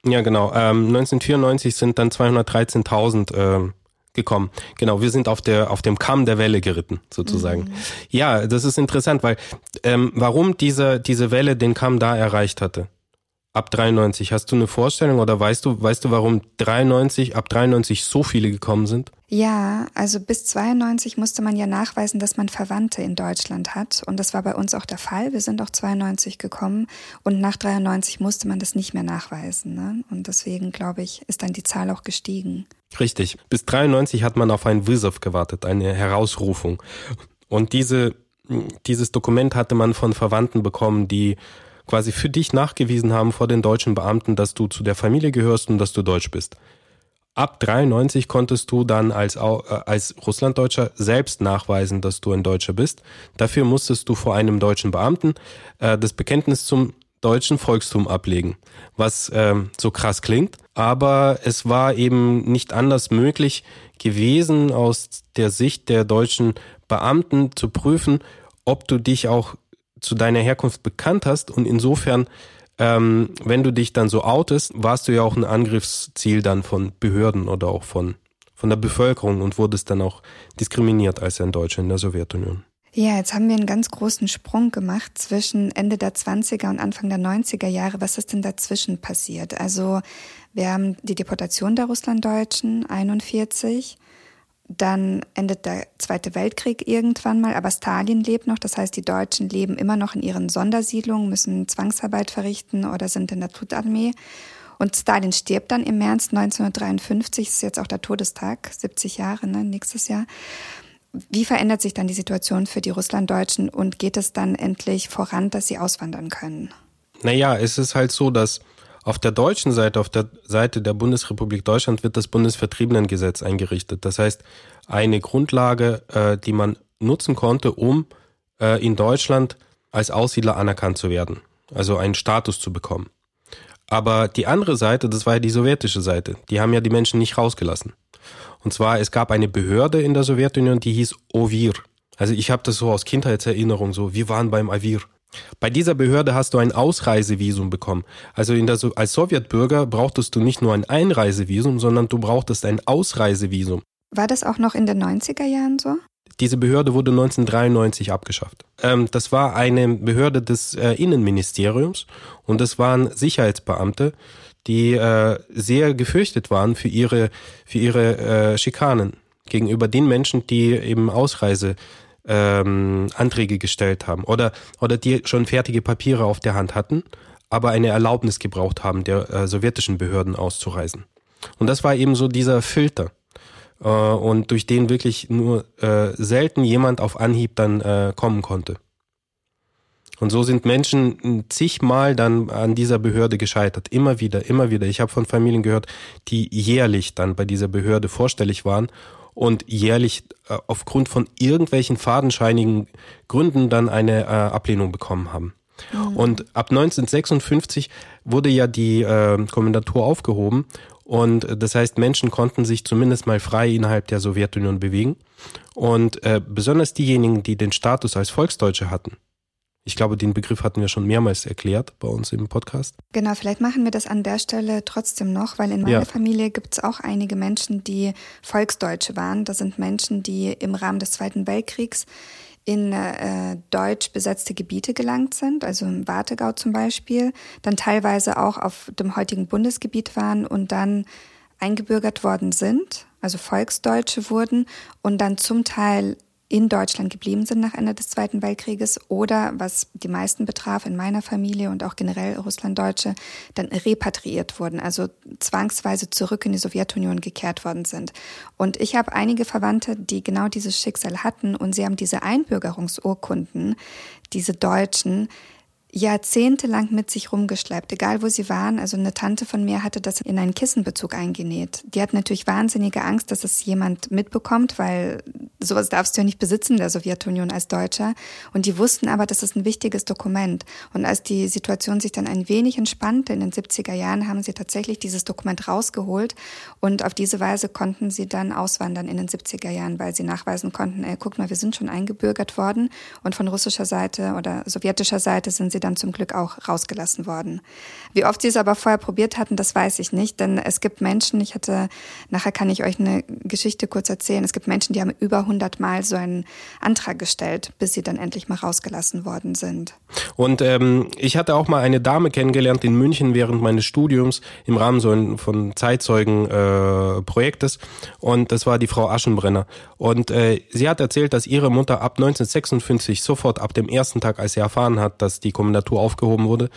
Ja, ja genau. Ähm, 1994 sind dann 213.000 ähm, gekommen. Genau, wir sind auf der auf dem Kamm der Welle geritten sozusagen. Mhm. Ja, das ist interessant, weil ähm, warum diese diese Welle den Kamm da erreicht hatte. Ab 93, hast du eine Vorstellung oder weißt du, weißt du, warum 93, ab 93 so viele gekommen sind? Ja, also bis 92 musste man ja nachweisen, dass man Verwandte in Deutschland hat. Und das war bei uns auch der Fall. Wir sind auch 92 gekommen und nach 93 musste man das nicht mehr nachweisen. Ne? Und deswegen, glaube ich, ist dann die Zahl auch gestiegen. Richtig. Bis 93 hat man auf einen Wizov gewartet, eine Herausrufung. Und diese, dieses Dokument hatte man von Verwandten bekommen, die quasi für dich nachgewiesen haben vor den deutschen Beamten, dass du zu der Familie gehörst und dass du deutsch bist. Ab 93 konntest du dann als, äh, als Russlanddeutscher selbst nachweisen, dass du ein Deutscher bist. Dafür musstest du vor einem deutschen Beamten äh, das Bekenntnis zum deutschen Volkstum ablegen, was ähm, so krass klingt, aber es war eben nicht anders möglich gewesen, aus der Sicht der deutschen Beamten zu prüfen, ob du dich auch zu deiner Herkunft bekannt hast und insofern, ähm, wenn du dich dann so outest, warst du ja auch ein Angriffsziel dann von Behörden oder auch von, von der Bevölkerung und wurdest dann auch diskriminiert als ein Deutscher in der Sowjetunion. Ja, jetzt haben wir einen ganz großen Sprung gemacht zwischen Ende der 20er und Anfang der 90er Jahre. Was ist denn dazwischen passiert? Also wir haben die Deportation der Russlanddeutschen 41. Dann endet der Zweite Weltkrieg irgendwann mal, aber Stalin lebt noch. Das heißt, die Deutschen leben immer noch in ihren Sondersiedlungen, müssen Zwangsarbeit verrichten oder sind in der Tutarmee. Und Stalin stirbt dann im März 1953, das ist jetzt auch der Todestag, 70 Jahre, ne, nächstes Jahr. Wie verändert sich dann die Situation für die Russlanddeutschen und geht es dann endlich voran, dass sie auswandern können? Naja, es ist halt so, dass auf der deutschen Seite, auf der Seite der Bundesrepublik Deutschland wird das Bundesvertriebenengesetz eingerichtet. Das heißt, eine Grundlage, äh, die man nutzen konnte, um äh, in Deutschland als Aussiedler anerkannt zu werden, also einen Status zu bekommen. Aber die andere Seite, das war ja die sowjetische Seite, die haben ja die Menschen nicht rausgelassen. Und zwar, es gab eine Behörde in der Sowjetunion, die hieß OVIR. Also ich habe das so aus Kindheitserinnerung, so, wir waren beim AVIR. Bei dieser Behörde hast du ein Ausreisevisum bekommen. Also der, als Sowjetbürger brauchtest du nicht nur ein Einreisevisum, sondern du brauchtest ein Ausreisevisum. War das auch noch in den 90er Jahren so? Diese Behörde wurde 1993 abgeschafft. Ähm, das war eine Behörde des äh, Innenministeriums und das waren Sicherheitsbeamte, die äh, sehr gefürchtet waren für ihre, für ihre äh, Schikanen gegenüber den Menschen, die eben Ausreise ähm, Anträge gestellt haben oder, oder die schon fertige Papiere auf der Hand hatten, aber eine Erlaubnis gebraucht haben, der äh, sowjetischen Behörden auszureisen. Und das war eben so dieser Filter. Äh, und durch den wirklich nur äh, selten jemand auf Anhieb dann äh, kommen konnte. Und so sind Menschen zigmal dann an dieser Behörde gescheitert. Immer wieder, immer wieder. Ich habe von Familien gehört, die jährlich dann bei dieser Behörde vorstellig waren und jährlich äh, aufgrund von irgendwelchen fadenscheinigen Gründen dann eine äh, Ablehnung bekommen haben. Mhm. Und ab 1956 wurde ja die äh, Kommandatur aufgehoben und das heißt, Menschen konnten sich zumindest mal frei innerhalb der Sowjetunion bewegen. Und äh, besonders diejenigen, die den Status als Volksdeutsche hatten, ich glaube, den Begriff hatten wir schon mehrmals erklärt bei uns im Podcast. Genau, vielleicht machen wir das an der Stelle trotzdem noch, weil in meiner ja. Familie gibt es auch einige Menschen, die Volksdeutsche waren. Das sind Menschen, die im Rahmen des Zweiten Weltkriegs in äh, deutsch besetzte Gebiete gelangt sind, also im Wartegau zum Beispiel, dann teilweise auch auf dem heutigen Bundesgebiet waren und dann eingebürgert worden sind, also Volksdeutsche wurden und dann zum Teil in Deutschland geblieben sind nach Ende des Zweiten Weltkrieges oder, was die meisten betraf, in meiner Familie und auch generell Russlanddeutsche, dann repatriiert wurden, also zwangsweise zurück in die Sowjetunion gekehrt worden sind. Und ich habe einige Verwandte, die genau dieses Schicksal hatten und sie haben diese Einbürgerungsurkunden, diese Deutschen, jahrzehntelang mit sich rumgeschleppt, egal wo sie waren. Also eine Tante von mir hatte das in einen Kissenbezug eingenäht. Die hat natürlich wahnsinnige Angst, dass es jemand mitbekommt, weil sowas darfst du ja nicht besitzen der Sowjetunion als Deutscher. Und die wussten aber, das ist ein wichtiges Dokument. Und als die Situation sich dann ein wenig entspannte in den 70er Jahren, haben sie tatsächlich dieses Dokument rausgeholt und auf diese Weise konnten sie dann auswandern in den 70er Jahren, weil sie nachweisen konnten, ey, guck mal, wir sind schon eingebürgert worden und von russischer Seite oder sowjetischer Seite sind sie dann zum Glück auch rausgelassen worden. Wie oft sie es aber vorher probiert hatten, das weiß ich nicht, denn es gibt Menschen, ich hatte, nachher kann ich euch eine Geschichte kurz erzählen, es gibt Menschen, die haben über 100 Mal so einen Antrag gestellt, bis sie dann endlich mal rausgelassen worden sind. Und ähm, ich hatte auch mal eine Dame kennengelernt in München während meines Studiums im Rahmen so ein, von Zeitzeugen-Projektes äh, und das war die Frau Aschenbrenner. Und äh, sie hat erzählt, dass ihre Mutter ab 1956 sofort ab dem ersten Tag, als sie erfahren hat, dass die Kommandatur aufgehoben wurde,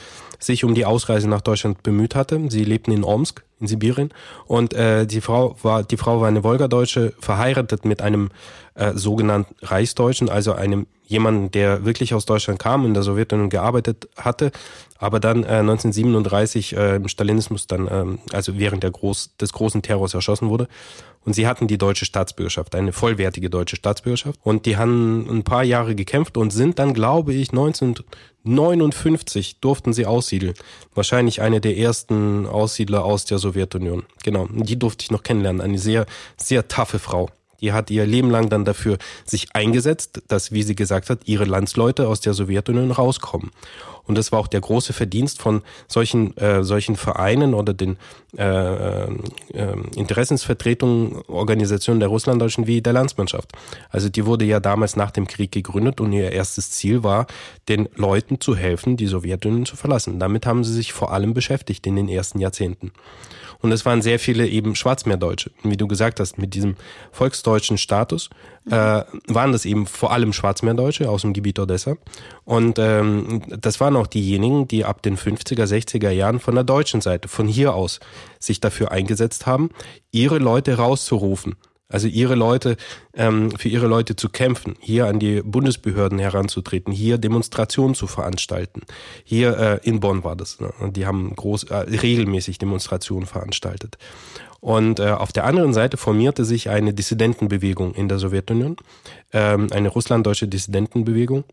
sich um die Ausreise nach Deutschland bemüht hatte. Sie lebten in Omsk in Sibirien und äh, die Frau war die Frau war eine Wolgadeutsche, verheiratet mit einem äh, sogenannten Reichsdeutschen, also einem jemanden, der wirklich aus Deutschland kam, in der Sowjetunion gearbeitet hatte, aber dann äh, 1937 äh, im Stalinismus dann, ähm, also während der Groß, des großen Terrors erschossen wurde. Und sie hatten die deutsche Staatsbürgerschaft, eine vollwertige deutsche Staatsbürgerschaft. Und die haben ein paar Jahre gekämpft und sind dann, glaube ich, 1959 durften sie aussiedeln. Wahrscheinlich eine der ersten Aussiedler aus der Sowjetunion. Genau, die durfte ich noch kennenlernen. Eine sehr, sehr taffe Frau. Die hat ihr Leben lang dann dafür sich eingesetzt, dass, wie sie gesagt hat, ihre Landsleute aus der Sowjetunion rauskommen. Und das war auch der große Verdienst von solchen, äh, solchen Vereinen oder den äh, äh, Interessensvertretungen, Organisationen der Russlanddeutschen wie der Landsmannschaft. Also die wurde ja damals nach dem Krieg gegründet und ihr erstes Ziel war, den Leuten zu helfen, die Sowjetunion zu verlassen. Damit haben sie sich vor allem beschäftigt in den ersten Jahrzehnten. Und es waren sehr viele eben Schwarzmeerdeutsche. Wie du gesagt hast, mit diesem volksdeutschen Status äh, waren das eben vor allem Schwarzmeerdeutsche aus dem Gebiet Odessa. Und ähm, das waren auch diejenigen, die ab den 50er, 60er Jahren von der deutschen Seite, von hier aus, sich dafür eingesetzt haben, ihre Leute rauszurufen also ihre Leute, ähm, für ihre Leute zu kämpfen, hier an die Bundesbehörden heranzutreten, hier Demonstrationen zu veranstalten. Hier äh, in Bonn war das. Ne? Die haben groß, äh, regelmäßig Demonstrationen veranstaltet. Und äh, auf der anderen Seite formierte sich eine Dissidentenbewegung in der Sowjetunion, ähm, eine russlanddeutsche Dissidentenbewegung,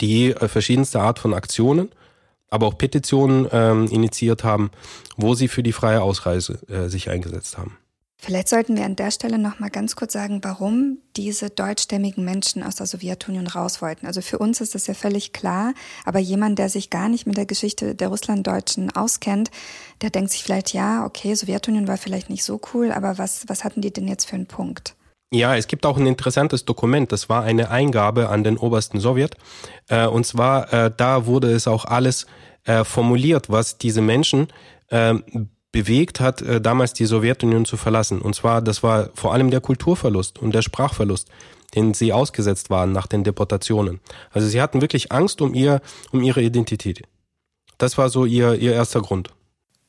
die äh, verschiedenste Art von Aktionen, aber auch Petitionen ähm, initiiert haben, wo sie für die freie Ausreise äh, sich eingesetzt haben. Vielleicht sollten wir an der Stelle noch mal ganz kurz sagen, warum diese deutschstämmigen Menschen aus der Sowjetunion raus wollten. Also für uns ist das ja völlig klar, aber jemand, der sich gar nicht mit der Geschichte der Russlanddeutschen auskennt, der denkt sich vielleicht, ja, okay, Sowjetunion war vielleicht nicht so cool, aber was, was hatten die denn jetzt für einen Punkt? Ja, es gibt auch ein interessantes Dokument. Das war eine Eingabe an den obersten Sowjet. Äh, und zwar, äh, da wurde es auch alles äh, formuliert, was diese Menschen ähm, bewegt hat, äh, damals die Sowjetunion zu verlassen. Und zwar, das war vor allem der Kulturverlust und der Sprachverlust, den sie ausgesetzt waren nach den Deportationen. Also sie hatten wirklich Angst um ihr, um ihre Identität. Das war so ihr, ihr erster Grund.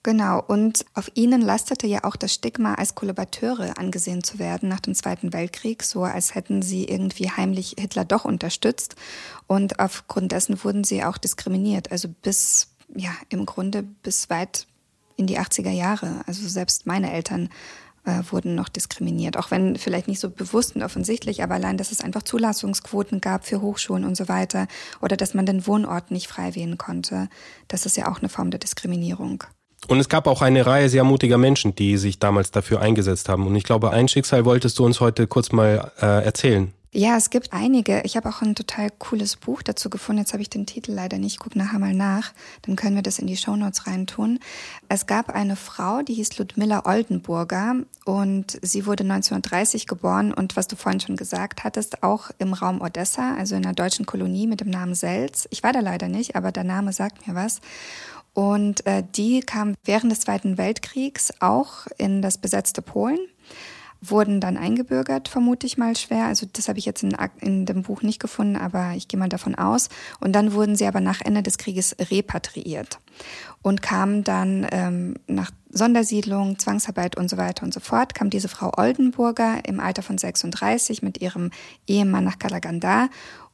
Genau, und auf ihnen lastete ja auch das Stigma, als Kollaborateure angesehen zu werden nach dem Zweiten Weltkrieg, so als hätten sie irgendwie heimlich Hitler doch unterstützt. Und aufgrund dessen wurden sie auch diskriminiert, also bis, ja, im Grunde bis weit in die 80er Jahre. Also selbst meine Eltern äh, wurden noch diskriminiert, auch wenn vielleicht nicht so bewusst und offensichtlich, aber allein, dass es einfach Zulassungsquoten gab für Hochschulen und so weiter oder dass man den Wohnort nicht frei wählen konnte, das ist ja auch eine Form der Diskriminierung. Und es gab auch eine Reihe sehr mutiger Menschen, die sich damals dafür eingesetzt haben. Und ich glaube, ein Schicksal wolltest du uns heute kurz mal äh, erzählen. Ja, es gibt einige. Ich habe auch ein total cooles Buch dazu gefunden. Jetzt habe ich den Titel leider nicht. Guck nachher mal nach. Dann können wir das in die Shownotes reintun. Es gab eine Frau, die hieß Ludmilla Oldenburger und sie wurde 1930 geboren und was du vorhin schon gesagt hattest, auch im Raum Odessa, also in einer deutschen Kolonie mit dem Namen Selz. Ich war da leider nicht, aber der Name sagt mir was. Und äh, die kam während des Zweiten Weltkriegs auch in das besetzte Polen wurden dann eingebürgert, vermute ich mal schwer. Also das habe ich jetzt in, in, dem Buch nicht gefunden, aber ich gehe mal davon aus. Und dann wurden sie aber nach Ende des Krieges repatriiert und kamen dann ähm, nach Sondersiedlung, Zwangsarbeit und so weiter und so fort, kam diese Frau Oldenburger im Alter von 36 mit ihrem Ehemann nach Kalaganda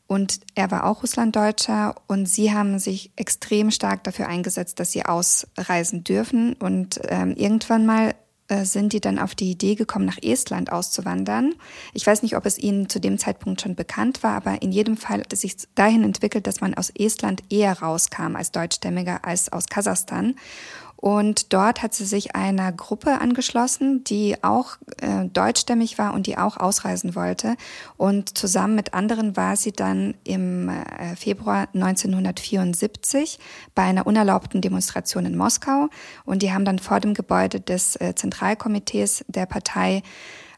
und er war auch Russlanddeutscher und sie haben sich extrem stark dafür eingesetzt, dass sie ausreisen dürfen und ähm, irgendwann mal sind die dann auf die Idee gekommen, nach Estland auszuwandern. Ich weiß nicht, ob es ihnen zu dem Zeitpunkt schon bekannt war, aber in jedem Fall hat es sich dahin entwickelt, dass man aus Estland eher rauskam als Deutschstämmiger als aus Kasachstan. Und dort hat sie sich einer Gruppe angeschlossen, die auch äh, deutschstämmig war und die auch ausreisen wollte. Und zusammen mit anderen war sie dann im äh, Februar 1974 bei einer unerlaubten Demonstration in Moskau. Und die haben dann vor dem Gebäude des äh, Zentralkomitees der Partei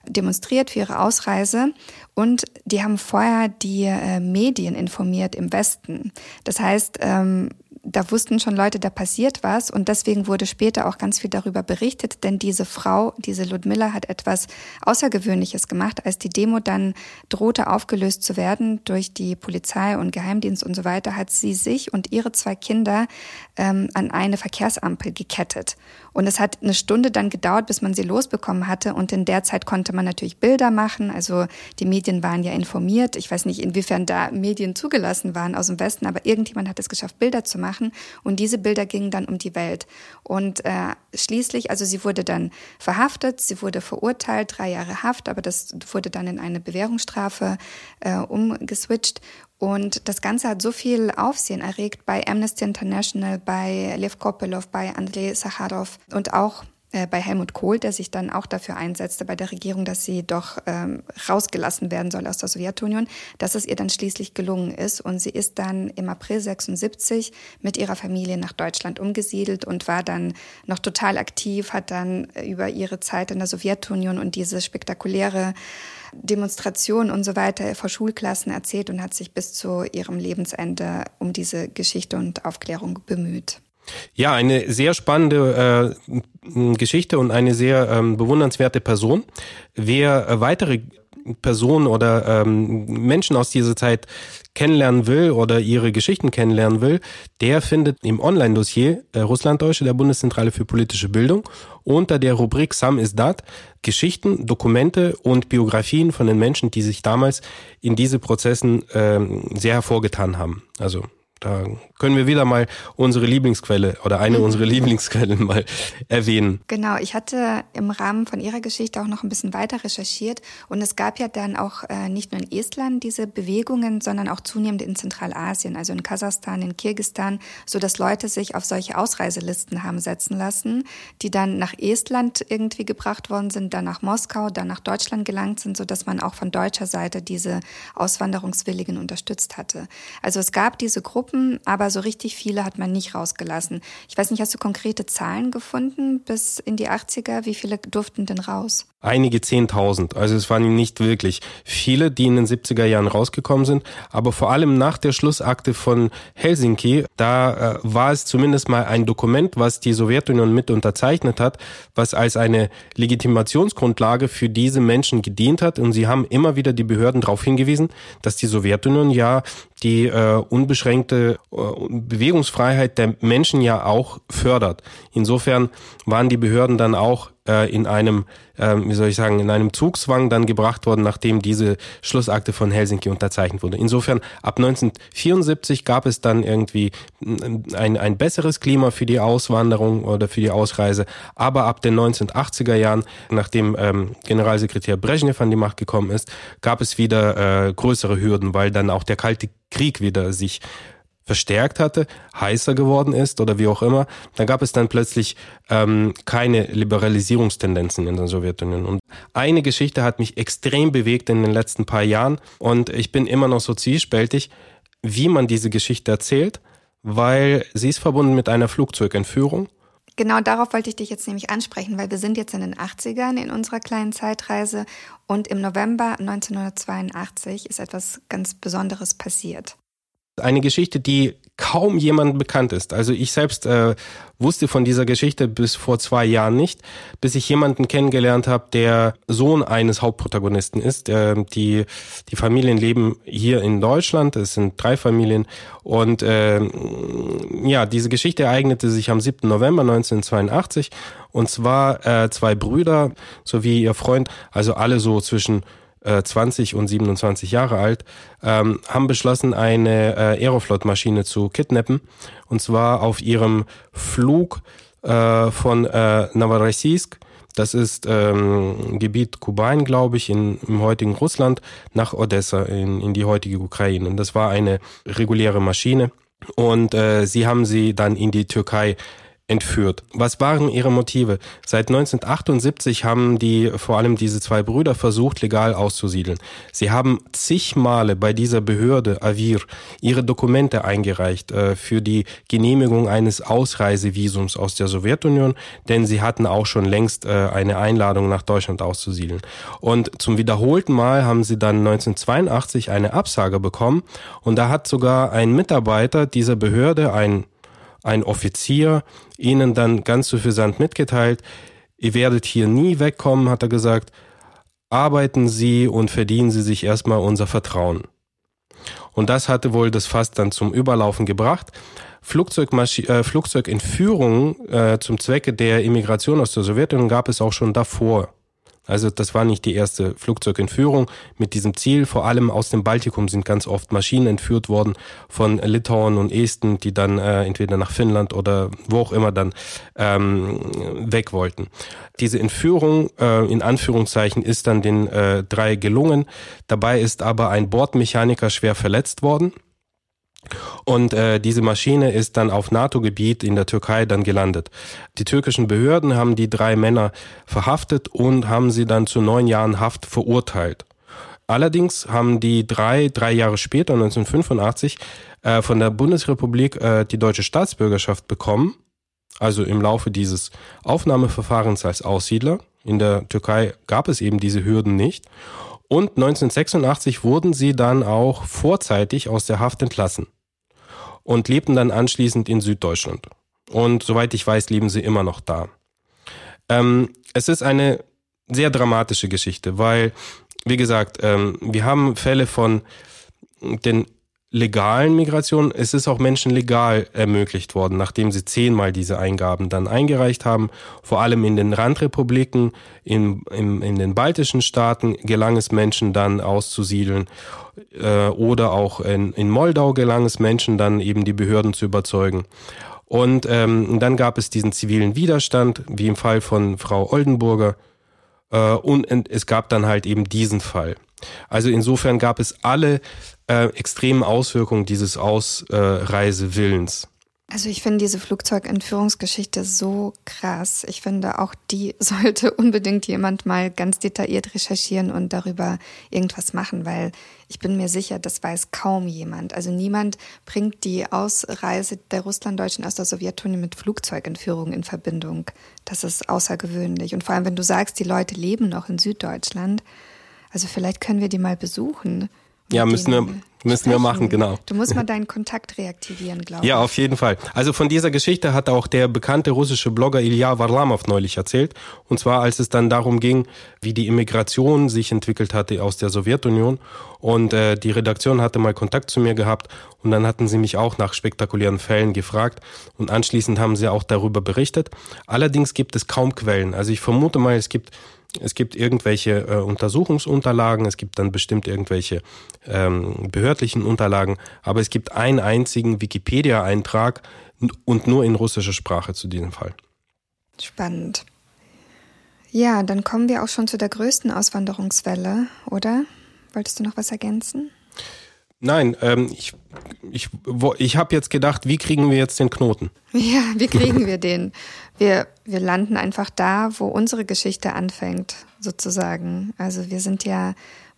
demonstriert für ihre Ausreise und die haben vorher die äh, Medien informiert im Westen. Das heißt, ähm, da wussten schon Leute, da passiert was und deswegen wurde später auch ganz viel darüber berichtet, denn diese Frau, diese Ludmilla hat etwas Außergewöhnliches gemacht, als die Demo dann drohte aufgelöst zu werden durch die Polizei und Geheimdienst und so weiter, hat sie sich und ihre zwei Kinder ähm, an eine Verkehrsampel gekettet und es hat eine Stunde dann gedauert, bis man sie losbekommen hatte. Und in der Zeit konnte man natürlich Bilder machen. Also die Medien waren ja informiert. Ich weiß nicht, inwiefern da Medien zugelassen waren aus dem Westen, aber irgendjemand hat es geschafft, Bilder zu machen. Und diese Bilder gingen dann um die Welt. Und äh, schließlich, also sie wurde dann verhaftet, sie wurde verurteilt, drei Jahre Haft, aber das wurde dann in eine Bewährungsstrafe äh, umgeswitcht. Und das Ganze hat so viel Aufsehen erregt bei Amnesty International, bei Lev Kopelov, bei Andrei Sacharov und auch bei Helmut Kohl, der sich dann auch dafür einsetzte bei der Regierung, dass sie doch ähm, rausgelassen werden soll aus der Sowjetunion, dass es ihr dann schließlich gelungen ist. Und sie ist dann im April 76 mit ihrer Familie nach Deutschland umgesiedelt und war dann noch total aktiv, hat dann über ihre Zeit in der Sowjetunion und diese spektakuläre Demonstrationen und so weiter vor Schulklassen erzählt und hat sich bis zu ihrem Lebensende um diese Geschichte und Aufklärung bemüht. Ja, eine sehr spannende äh, Geschichte und eine sehr ähm, bewundernswerte Person. Wer äh, weitere Personen oder ähm, Menschen aus dieser Zeit kennenlernen will oder ihre Geschichten kennenlernen will, der findet im Online-Dossier äh, Russlanddeutsche der Bundeszentrale für politische Bildung unter der Rubrik Sam is Dat Geschichten, Dokumente und Biografien von den Menschen, die sich damals in diese Prozessen ähm, sehr hervorgetan haben. Also da können wir wieder mal unsere Lieblingsquelle oder eine mhm. unserer Lieblingsquellen mal erwähnen. Genau, ich hatte im Rahmen von Ihrer Geschichte auch noch ein bisschen weiter recherchiert und es gab ja dann auch äh, nicht nur in Estland diese Bewegungen, sondern auch zunehmend in Zentralasien, also in Kasachstan, in Kirgistan, so dass Leute sich auf solche Ausreiselisten haben setzen lassen, die dann nach Estland irgendwie gebracht worden sind, dann nach Moskau, dann nach Deutschland gelangt sind, so dass man auch von deutscher Seite diese Auswanderungswilligen unterstützt hatte. Also es gab diese Gruppen, aber so richtig viele hat man nicht rausgelassen. Ich weiß nicht, hast du konkrete Zahlen gefunden bis in die 80er? Wie viele durften denn raus? Einige Zehntausend. Also es waren nicht wirklich viele, die in den 70er Jahren rausgekommen sind. Aber vor allem nach der Schlussakte von Helsinki, da äh, war es zumindest mal ein Dokument, was die Sowjetunion mit unterzeichnet hat, was als eine Legitimationsgrundlage für diese Menschen gedient hat. Und sie haben immer wieder die Behörden darauf hingewiesen, dass die Sowjetunion ja die äh, unbeschränkte äh, Bewegungsfreiheit der Menschen ja auch fördert. Insofern waren die Behörden dann auch äh, in einem, äh, wie soll ich sagen, in einem Zugzwang dann gebracht worden, nachdem diese Schlussakte von Helsinki unterzeichnet wurde. Insofern ab 1974 gab es dann irgendwie ein, ein besseres Klima für die Auswanderung oder für die Ausreise, aber ab den 1980er Jahren, nachdem ähm, Generalsekretär Brezhnev an die Macht gekommen ist, gab es wieder äh, größere Hürden, weil dann auch der Kalte Krieg wieder sich verstärkt hatte, heißer geworden ist oder wie auch immer, da gab es dann plötzlich ähm, keine Liberalisierungstendenzen in der Sowjetunion. Und eine Geschichte hat mich extrem bewegt in den letzten paar Jahren und ich bin immer noch so zwiespältig, wie man diese Geschichte erzählt, weil sie ist verbunden mit einer Flugzeugentführung. Genau darauf wollte ich dich jetzt nämlich ansprechen, weil wir sind jetzt in den 80ern in unserer kleinen Zeitreise und im November 1982 ist etwas ganz Besonderes passiert. Eine Geschichte, die kaum jemandem bekannt ist. Also ich selbst äh, wusste von dieser Geschichte bis vor zwei Jahren nicht, bis ich jemanden kennengelernt habe, der Sohn eines Hauptprotagonisten ist. Äh, die, die Familien leben hier in Deutschland, es sind drei Familien. Und äh, ja, diese Geschichte ereignete sich am 7. November 1982. Und zwar äh, zwei Brüder sowie ihr Freund, also alle so zwischen äh, 20 und 27 Jahre alt, ähm, haben beschlossen, eine äh, Aeroflot-Maschine zu kidnappen. Und zwar auf ihrem Flug äh, von äh, Novorossiysk, das ist ähm, Gebiet Kuban, glaube ich, in, im heutigen Russland, nach Odessa in, in die heutige Ukraine. Und das war eine reguläre Maschine. Und äh, sie haben sie dann in die Türkei entführt. Was waren ihre Motive? Seit 1978 haben die vor allem diese zwei Brüder versucht, legal auszusiedeln. Sie haben zig Male bei dieser Behörde Avir ihre Dokumente eingereicht äh, für die Genehmigung eines Ausreisevisums aus der Sowjetunion, denn sie hatten auch schon längst äh, eine Einladung nach Deutschland auszusiedeln. Und zum wiederholten Mal haben sie dann 1982 eine Absage bekommen und da hat sogar ein Mitarbeiter dieser Behörde, ein ein Offizier ihnen dann ganz suffisant mitgeteilt, ihr werdet hier nie wegkommen, hat er gesagt, arbeiten Sie und verdienen Sie sich erstmal unser Vertrauen. Und das hatte wohl das Fass dann zum Überlaufen gebracht. Flugzeugmaschi äh, Flugzeugentführungen äh, zum Zwecke der Immigration aus der Sowjetunion gab es auch schon davor. Also das war nicht die erste Flugzeugentführung mit diesem Ziel. Vor allem aus dem Baltikum sind ganz oft Maschinen entführt worden von Litauen und Esten, die dann äh, entweder nach Finnland oder wo auch immer dann ähm, weg wollten. Diese Entführung äh, in Anführungszeichen ist dann den äh, drei gelungen. Dabei ist aber ein Bordmechaniker schwer verletzt worden. Und äh, diese Maschine ist dann auf NATO-Gebiet in der Türkei dann gelandet. Die türkischen Behörden haben die drei Männer verhaftet und haben sie dann zu neun Jahren Haft verurteilt. Allerdings haben die drei, drei Jahre später, 1985, äh, von der Bundesrepublik äh, die deutsche Staatsbürgerschaft bekommen, also im Laufe dieses Aufnahmeverfahrens als Aussiedler. In der Türkei gab es eben diese Hürden nicht. Und 1986 wurden sie dann auch vorzeitig aus der Haft entlassen und lebten dann anschließend in Süddeutschland. Und soweit ich weiß, leben sie immer noch da. Ähm, es ist eine sehr dramatische Geschichte, weil, wie gesagt, ähm, wir haben Fälle von den legalen Migration. Es ist auch Menschen legal ermöglicht worden, nachdem sie zehnmal diese Eingaben dann eingereicht haben. Vor allem in den Randrepubliken, in, in, in den baltischen Staaten gelang es Menschen dann auszusiedeln. Äh, oder auch in, in Moldau gelang es Menschen dann eben die Behörden zu überzeugen. Und ähm, dann gab es diesen zivilen Widerstand, wie im Fall von Frau Oldenburger. Äh, und es gab dann halt eben diesen Fall. Also insofern gab es alle äh, extremen Auswirkungen dieses Ausreisewillens. Also ich finde diese Flugzeugentführungsgeschichte so krass. Ich finde auch die sollte unbedingt jemand mal ganz detailliert recherchieren und darüber irgendwas machen, weil ich bin mir sicher, das weiß kaum jemand. Also niemand bringt die Ausreise der Russlanddeutschen aus der Sowjetunion mit Flugzeugentführung in Verbindung. Das ist außergewöhnlich. Und vor allem, wenn du sagst, die Leute leben noch in Süddeutschland, also vielleicht können wir die mal besuchen. Ja, müssen wir, müssen wir machen, genau. Du musst mal deinen Kontakt reaktivieren, glaube ich. Ja, auf jeden Fall. Also von dieser Geschichte hat auch der bekannte russische Blogger Ilya Varlamov neulich erzählt. Und zwar, als es dann darum ging, wie die Immigration sich entwickelt hatte aus der Sowjetunion. Und äh, die Redaktion hatte mal Kontakt zu mir gehabt und dann hatten sie mich auch nach spektakulären Fällen gefragt und anschließend haben sie auch darüber berichtet. Allerdings gibt es kaum Quellen. Also ich vermute mal, es gibt es gibt irgendwelche äh, Untersuchungsunterlagen, es gibt dann bestimmt irgendwelche ähm, behördlichen Unterlagen, aber es gibt einen einzigen Wikipedia-Eintrag und nur in russischer Sprache zu diesem Fall. Spannend. Ja, dann kommen wir auch schon zu der größten Auswanderungswelle, oder? Wolltest du noch was ergänzen? Nein, ähm, ich, ich, ich habe jetzt gedacht, wie kriegen wir jetzt den Knoten? Ja, wie kriegen wir den? Wir, wir landen einfach da, wo unsere Geschichte anfängt, sozusagen. Also wir sind ja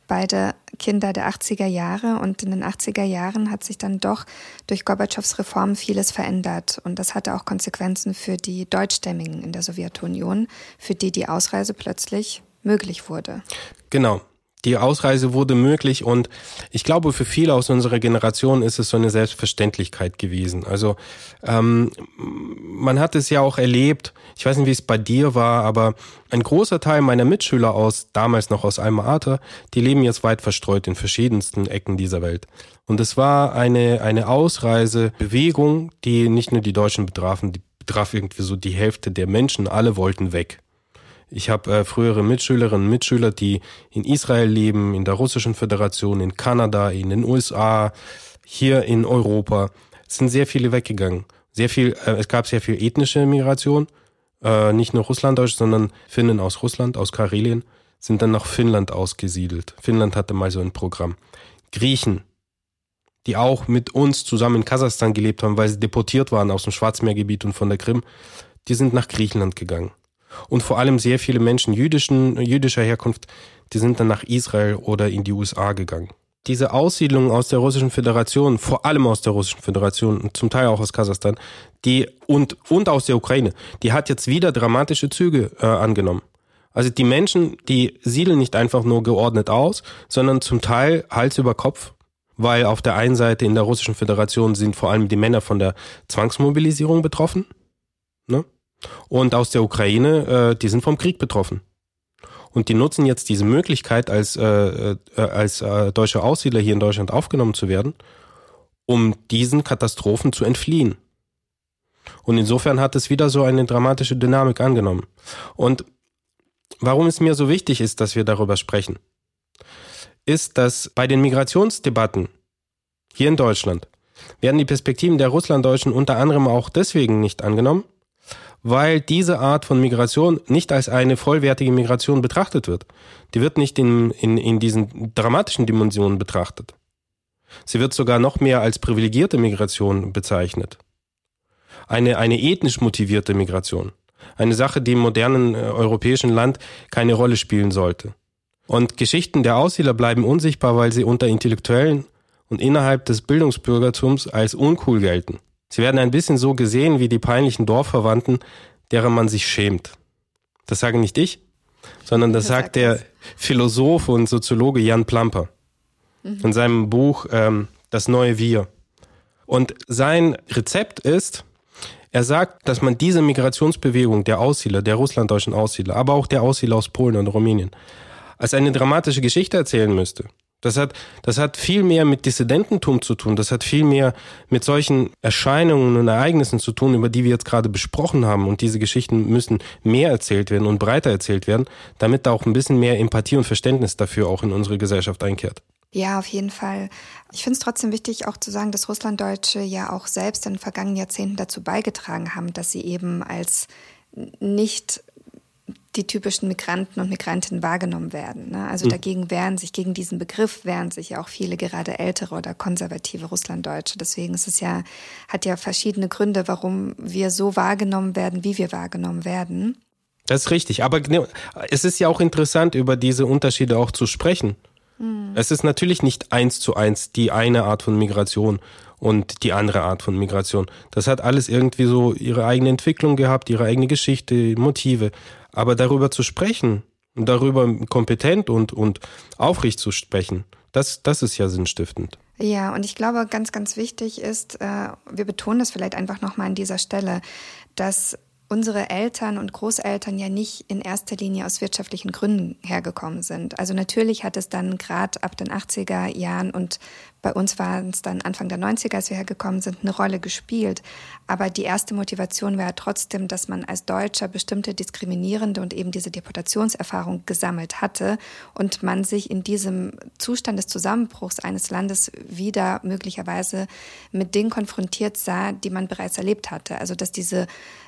beide Kinder der 80er Jahre und in den 80er Jahren hat sich dann doch durch Gorbatschows Reformen vieles verändert und das hatte auch Konsequenzen für die Deutschstämmigen in der Sowjetunion, für die die Ausreise plötzlich möglich wurde. Genau die Ausreise wurde möglich und ich glaube, für viele aus unserer Generation ist es so eine Selbstverständlichkeit gewesen. Also ähm, man hat es ja auch erlebt, ich weiß nicht, wie es bei dir war, aber ein großer Teil meiner Mitschüler aus, damals noch aus Alma Ata, die leben jetzt weit verstreut in verschiedensten Ecken dieser Welt. Und es war eine, eine Ausreisebewegung, die nicht nur die Deutschen betrafen, die betraf irgendwie so die Hälfte der Menschen, alle wollten weg. Ich habe äh, frühere Mitschülerinnen und Mitschüler, die in Israel leben, in der Russischen Föderation, in Kanada, in den USA, hier in Europa. Es sind sehr viele weggegangen. Sehr viel, äh, es gab sehr viel ethnische Migration, äh, nicht nur Russlanddeutsch, sondern Finnen aus Russland, aus Karelien, sind dann nach Finnland ausgesiedelt. Finnland hatte mal so ein Programm. Griechen, die auch mit uns zusammen in Kasachstan gelebt haben, weil sie deportiert waren aus dem Schwarzmeergebiet und von der Krim, die sind nach Griechenland gegangen. Und vor allem sehr viele Menschen jüdischen, jüdischer Herkunft, die sind dann nach Israel oder in die USA gegangen. Diese Aussiedlung aus der Russischen Föderation, vor allem aus der Russischen Föderation und zum Teil auch aus Kasachstan, die und, und aus der Ukraine, die hat jetzt wieder dramatische Züge äh, angenommen. Also die Menschen, die siedeln nicht einfach nur geordnet aus, sondern zum Teil Hals über Kopf, weil auf der einen Seite in der Russischen Föderation sind vor allem die Männer von der Zwangsmobilisierung betroffen. Ne? Und aus der Ukraine, äh, die sind vom Krieg betroffen. Und die nutzen jetzt diese Möglichkeit, als, äh, äh, als äh, deutsche Aussiedler hier in Deutschland aufgenommen zu werden, um diesen Katastrophen zu entfliehen. Und insofern hat es wieder so eine dramatische Dynamik angenommen. Und warum es mir so wichtig ist, dass wir darüber sprechen, ist, dass bei den Migrationsdebatten hier in Deutschland werden die Perspektiven der Russlanddeutschen unter anderem auch deswegen nicht angenommen, weil diese Art von Migration nicht als eine vollwertige Migration betrachtet wird. Die wird nicht in, in, in diesen dramatischen Dimensionen betrachtet. Sie wird sogar noch mehr als privilegierte Migration bezeichnet. Eine, eine ethnisch motivierte Migration. Eine Sache, die im modernen äh, europäischen Land keine Rolle spielen sollte. Und Geschichten der Aussiedler bleiben unsichtbar, weil sie unter Intellektuellen und innerhalb des Bildungsbürgertums als uncool gelten. Sie werden ein bisschen so gesehen wie die peinlichen Dorfverwandten, deren man sich schämt. Das sage nicht ich, sondern das, sagt der Philosoph und Soziologe Jan Plamper mhm. in seinem Buch ähm, Das neue Wir. Und sein Rezept ist, er sagt, dass man diese Migrationsbewegung der Aussiedler, der russlanddeutschen Aussiedler, aber auch der Aussiedler aus Polen und Rumänien, als eine dramatische Geschichte erzählen müsste. Das hat, das hat viel mehr mit Dissidententum zu tun. Das hat viel mehr mit solchen Erscheinungen und Ereignissen zu tun, über die wir jetzt gerade besprochen haben. Und diese Geschichten müssen mehr erzählt werden und breiter erzählt werden, damit da auch ein bisschen mehr Empathie und Verständnis dafür auch in unsere Gesellschaft einkehrt. Ja, auf jeden Fall. Ich finde es trotzdem wichtig, auch zu sagen, dass Russlanddeutsche ja auch selbst in den vergangenen Jahrzehnten dazu beigetragen haben, dass sie eben als nicht die typischen Migranten und Migrantinnen wahrgenommen werden. Ne? Also mhm. dagegen wehren sich, gegen diesen Begriff wehren sich ja auch viele gerade ältere oder konservative Russlanddeutsche. Deswegen ist es ja, hat ja verschiedene Gründe, warum wir so wahrgenommen werden, wie wir wahrgenommen werden. Das ist richtig. Aber es ist ja auch interessant, über diese Unterschiede auch zu sprechen. Mhm. Es ist natürlich nicht eins zu eins die eine Art von Migration und die andere Art von Migration. Das hat alles irgendwie so ihre eigene Entwicklung gehabt, ihre eigene Geschichte, Motive. Aber darüber zu sprechen und darüber kompetent und, und aufrichtig zu sprechen, das, das ist ja sinnstiftend. Ja, und ich glaube, ganz, ganz wichtig ist, äh, wir betonen das vielleicht einfach nochmal an dieser Stelle, dass unsere Eltern und Großeltern ja nicht in erster Linie aus wirtschaftlichen Gründen hergekommen sind. Also natürlich hat es dann gerade ab den 80er Jahren und bei uns waren es dann Anfang der 90er, als wir hergekommen sind, eine Rolle gespielt. Aber die erste Motivation war trotzdem, dass man als Deutscher bestimmte diskriminierende und eben diese Deportationserfahrung gesammelt hatte und man sich in diesem Zustand des Zusammenbruchs eines Landes wieder möglicherweise mit Dingen konfrontiert sah, die man bereits erlebt hatte. Also dass diese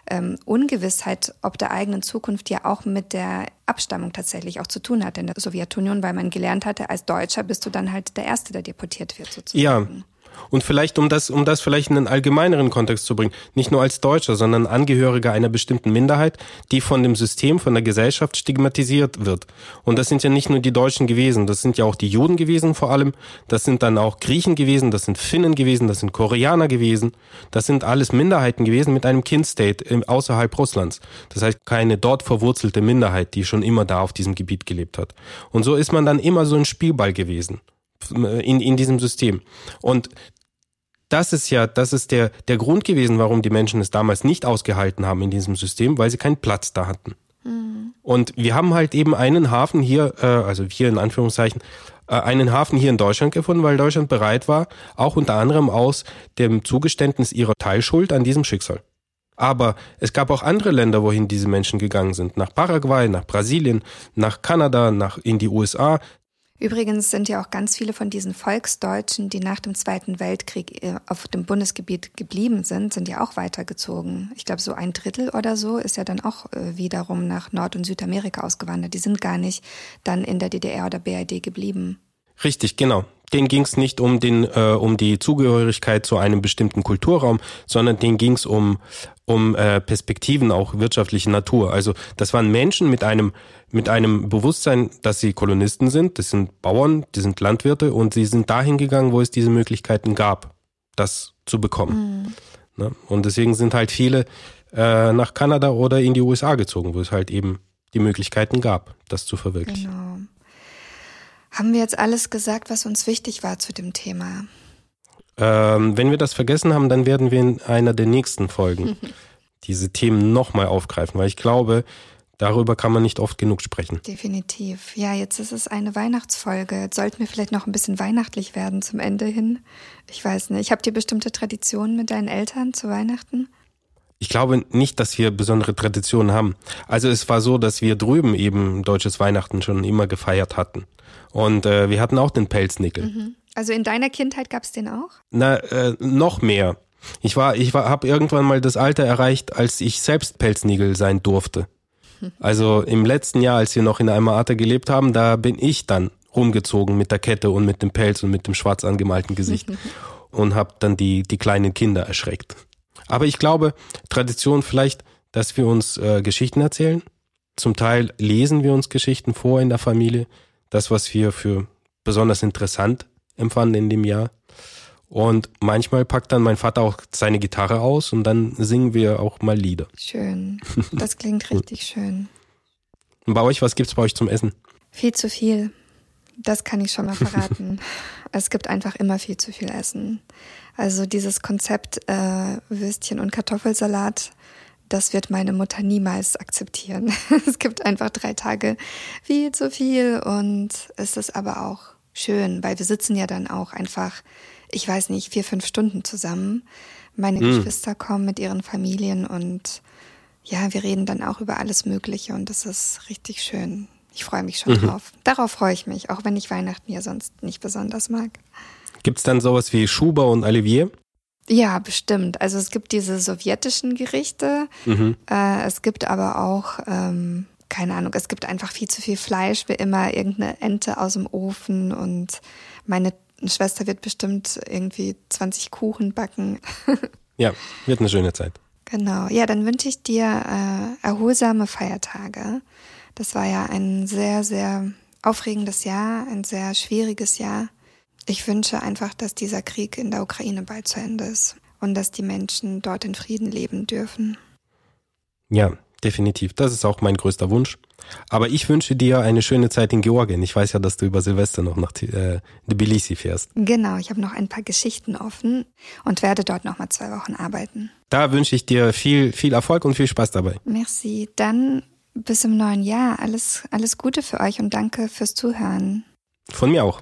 ähm, Ungewissheit ob der eigenen Zukunft ja auch mit der Abstammung tatsächlich auch zu tun hat in der Sowjetunion, weil man gelernt hatte, als Deutscher bist du dann halt der Erste, der deportiert wird sozusagen. Ja. Und vielleicht, um das, um das vielleicht in einen allgemeineren Kontext zu bringen, nicht nur als Deutscher, sondern Angehöriger einer bestimmten Minderheit, die von dem System, von der Gesellschaft stigmatisiert wird. Und das sind ja nicht nur die Deutschen gewesen, das sind ja auch die Juden gewesen vor allem, das sind dann auch Griechen gewesen, das sind Finnen gewesen, das sind Koreaner gewesen, das sind alles Minderheiten gewesen mit einem Kind-State außerhalb Russlands. Das heißt, keine dort verwurzelte Minderheit, die schon immer da auf diesem Gebiet gelebt hat. Und so ist man dann immer so ein Spielball gewesen in, in diesem System. Und das ist ja, das ist der, der Grund gewesen, warum die Menschen es damals nicht ausgehalten haben in diesem System, weil sie keinen Platz da hatten. Mhm. Und wir haben halt eben einen Hafen hier, äh, also wir in Anführungszeichen, äh, einen Hafen hier in Deutschland gefunden, weil Deutschland bereit war, auch unter anderem aus dem Zugeständnis ihrer Teilschuld an diesem Schicksal. Aber es gab auch andere Länder, wohin diese Menschen gegangen sind. Nach Paraguay, nach Brasilien, nach Kanada, nach in die USA. Übrigens sind ja auch ganz viele von diesen Volksdeutschen, die nach dem Zweiten Weltkrieg äh, auf dem Bundesgebiet geblieben sind, sind ja auch weitergezogen. Ich glaube, so ein Drittel oder so ist ja dann auch äh, wiederum nach Nord- und Südamerika ausgewandert. Die sind gar nicht dann in der DDR oder BRD geblieben. Richtig, genau. Den ging es nicht um den äh, um die Zugehörigkeit zu einem bestimmten Kulturraum, sondern den ging es um um äh, Perspektiven auch wirtschaftlicher Natur. Also das waren Menschen mit einem mit einem Bewusstsein, dass sie Kolonisten sind. Das sind Bauern, die sind Landwirte und sie sind dahin gegangen, wo es diese Möglichkeiten gab, das zu bekommen. Mhm. Ne? Und deswegen sind halt viele äh, nach Kanada oder in die USA gezogen, wo es halt eben die Möglichkeiten gab, das zu verwirklichen. Genau. Haben wir jetzt alles gesagt, was uns wichtig war zu dem Thema? Ähm, wenn wir das vergessen haben, dann werden wir in einer der nächsten Folgen diese Themen nochmal aufgreifen, weil ich glaube, darüber kann man nicht oft genug sprechen. Definitiv. Ja, jetzt ist es eine Weihnachtsfolge. Jetzt sollten wir vielleicht noch ein bisschen weihnachtlich werden zum Ende hin. Ich weiß nicht. Habt ihr bestimmte Traditionen mit deinen Eltern zu Weihnachten? Ich glaube nicht, dass wir besondere Traditionen haben. Also es war so, dass wir drüben eben deutsches Weihnachten schon immer gefeiert hatten. Und äh, wir hatten auch den Pelznickel. Mhm. Also in deiner Kindheit gab es den auch? Na, äh, noch mehr. Ich war, ich war, habe irgendwann mal das Alter erreicht, als ich selbst Pelznickel sein durfte. Also im letzten Jahr, als wir noch in einem Arte gelebt haben, da bin ich dann rumgezogen mit der Kette und mit dem Pelz und mit dem schwarz angemalten Gesicht und habe dann die die kleinen Kinder erschreckt. Aber ich glaube, Tradition vielleicht, dass wir uns äh, Geschichten erzählen. Zum Teil lesen wir uns Geschichten vor in der Familie das, was wir für besonders interessant empfanden in dem Jahr. Und manchmal packt dann mein Vater auch seine Gitarre aus und dann singen wir auch mal Lieder. Schön. Das klingt richtig schön. Und bei euch, was gibt's bei euch zum Essen? Viel zu viel. Das kann ich schon mal verraten. es gibt einfach immer viel zu viel Essen. Also dieses Konzept äh, Würstchen und Kartoffelsalat das wird meine Mutter niemals akzeptieren. es gibt einfach drei Tage viel zu viel und es ist aber auch schön, weil wir sitzen ja dann auch einfach, ich weiß nicht, vier, fünf Stunden zusammen. Meine mhm. Geschwister kommen mit ihren Familien und ja, wir reden dann auch über alles Mögliche und das ist richtig schön. Ich freue mich schon mhm. drauf. Darauf freue ich mich, auch wenn ich Weihnachten ja sonst nicht besonders mag. Gibt es dann sowas wie Schuber und Olivier? Ja, bestimmt. Also es gibt diese sowjetischen Gerichte. Mhm. Äh, es gibt aber auch, ähm, keine Ahnung, es gibt einfach viel zu viel Fleisch, wie immer irgendeine Ente aus dem Ofen und meine Schwester wird bestimmt irgendwie 20 Kuchen backen. ja, wird eine schöne Zeit. Genau. Ja, dann wünsche ich dir äh, erholsame Feiertage. Das war ja ein sehr, sehr aufregendes Jahr, ein sehr schwieriges Jahr. Ich wünsche einfach, dass dieser Krieg in der Ukraine bald zu Ende ist und dass die Menschen dort in Frieden leben dürfen. Ja, definitiv. Das ist auch mein größter Wunsch. Aber ich wünsche dir eine schöne Zeit in Georgien. Ich weiß ja, dass du über Silvester noch nach äh, Tbilisi fährst. Genau, ich habe noch ein paar Geschichten offen und werde dort noch mal zwei Wochen arbeiten. Da wünsche ich dir viel, viel Erfolg und viel Spaß dabei. Merci. Dann bis im neuen Jahr. Alles, alles Gute für euch und danke fürs Zuhören. Von mir auch.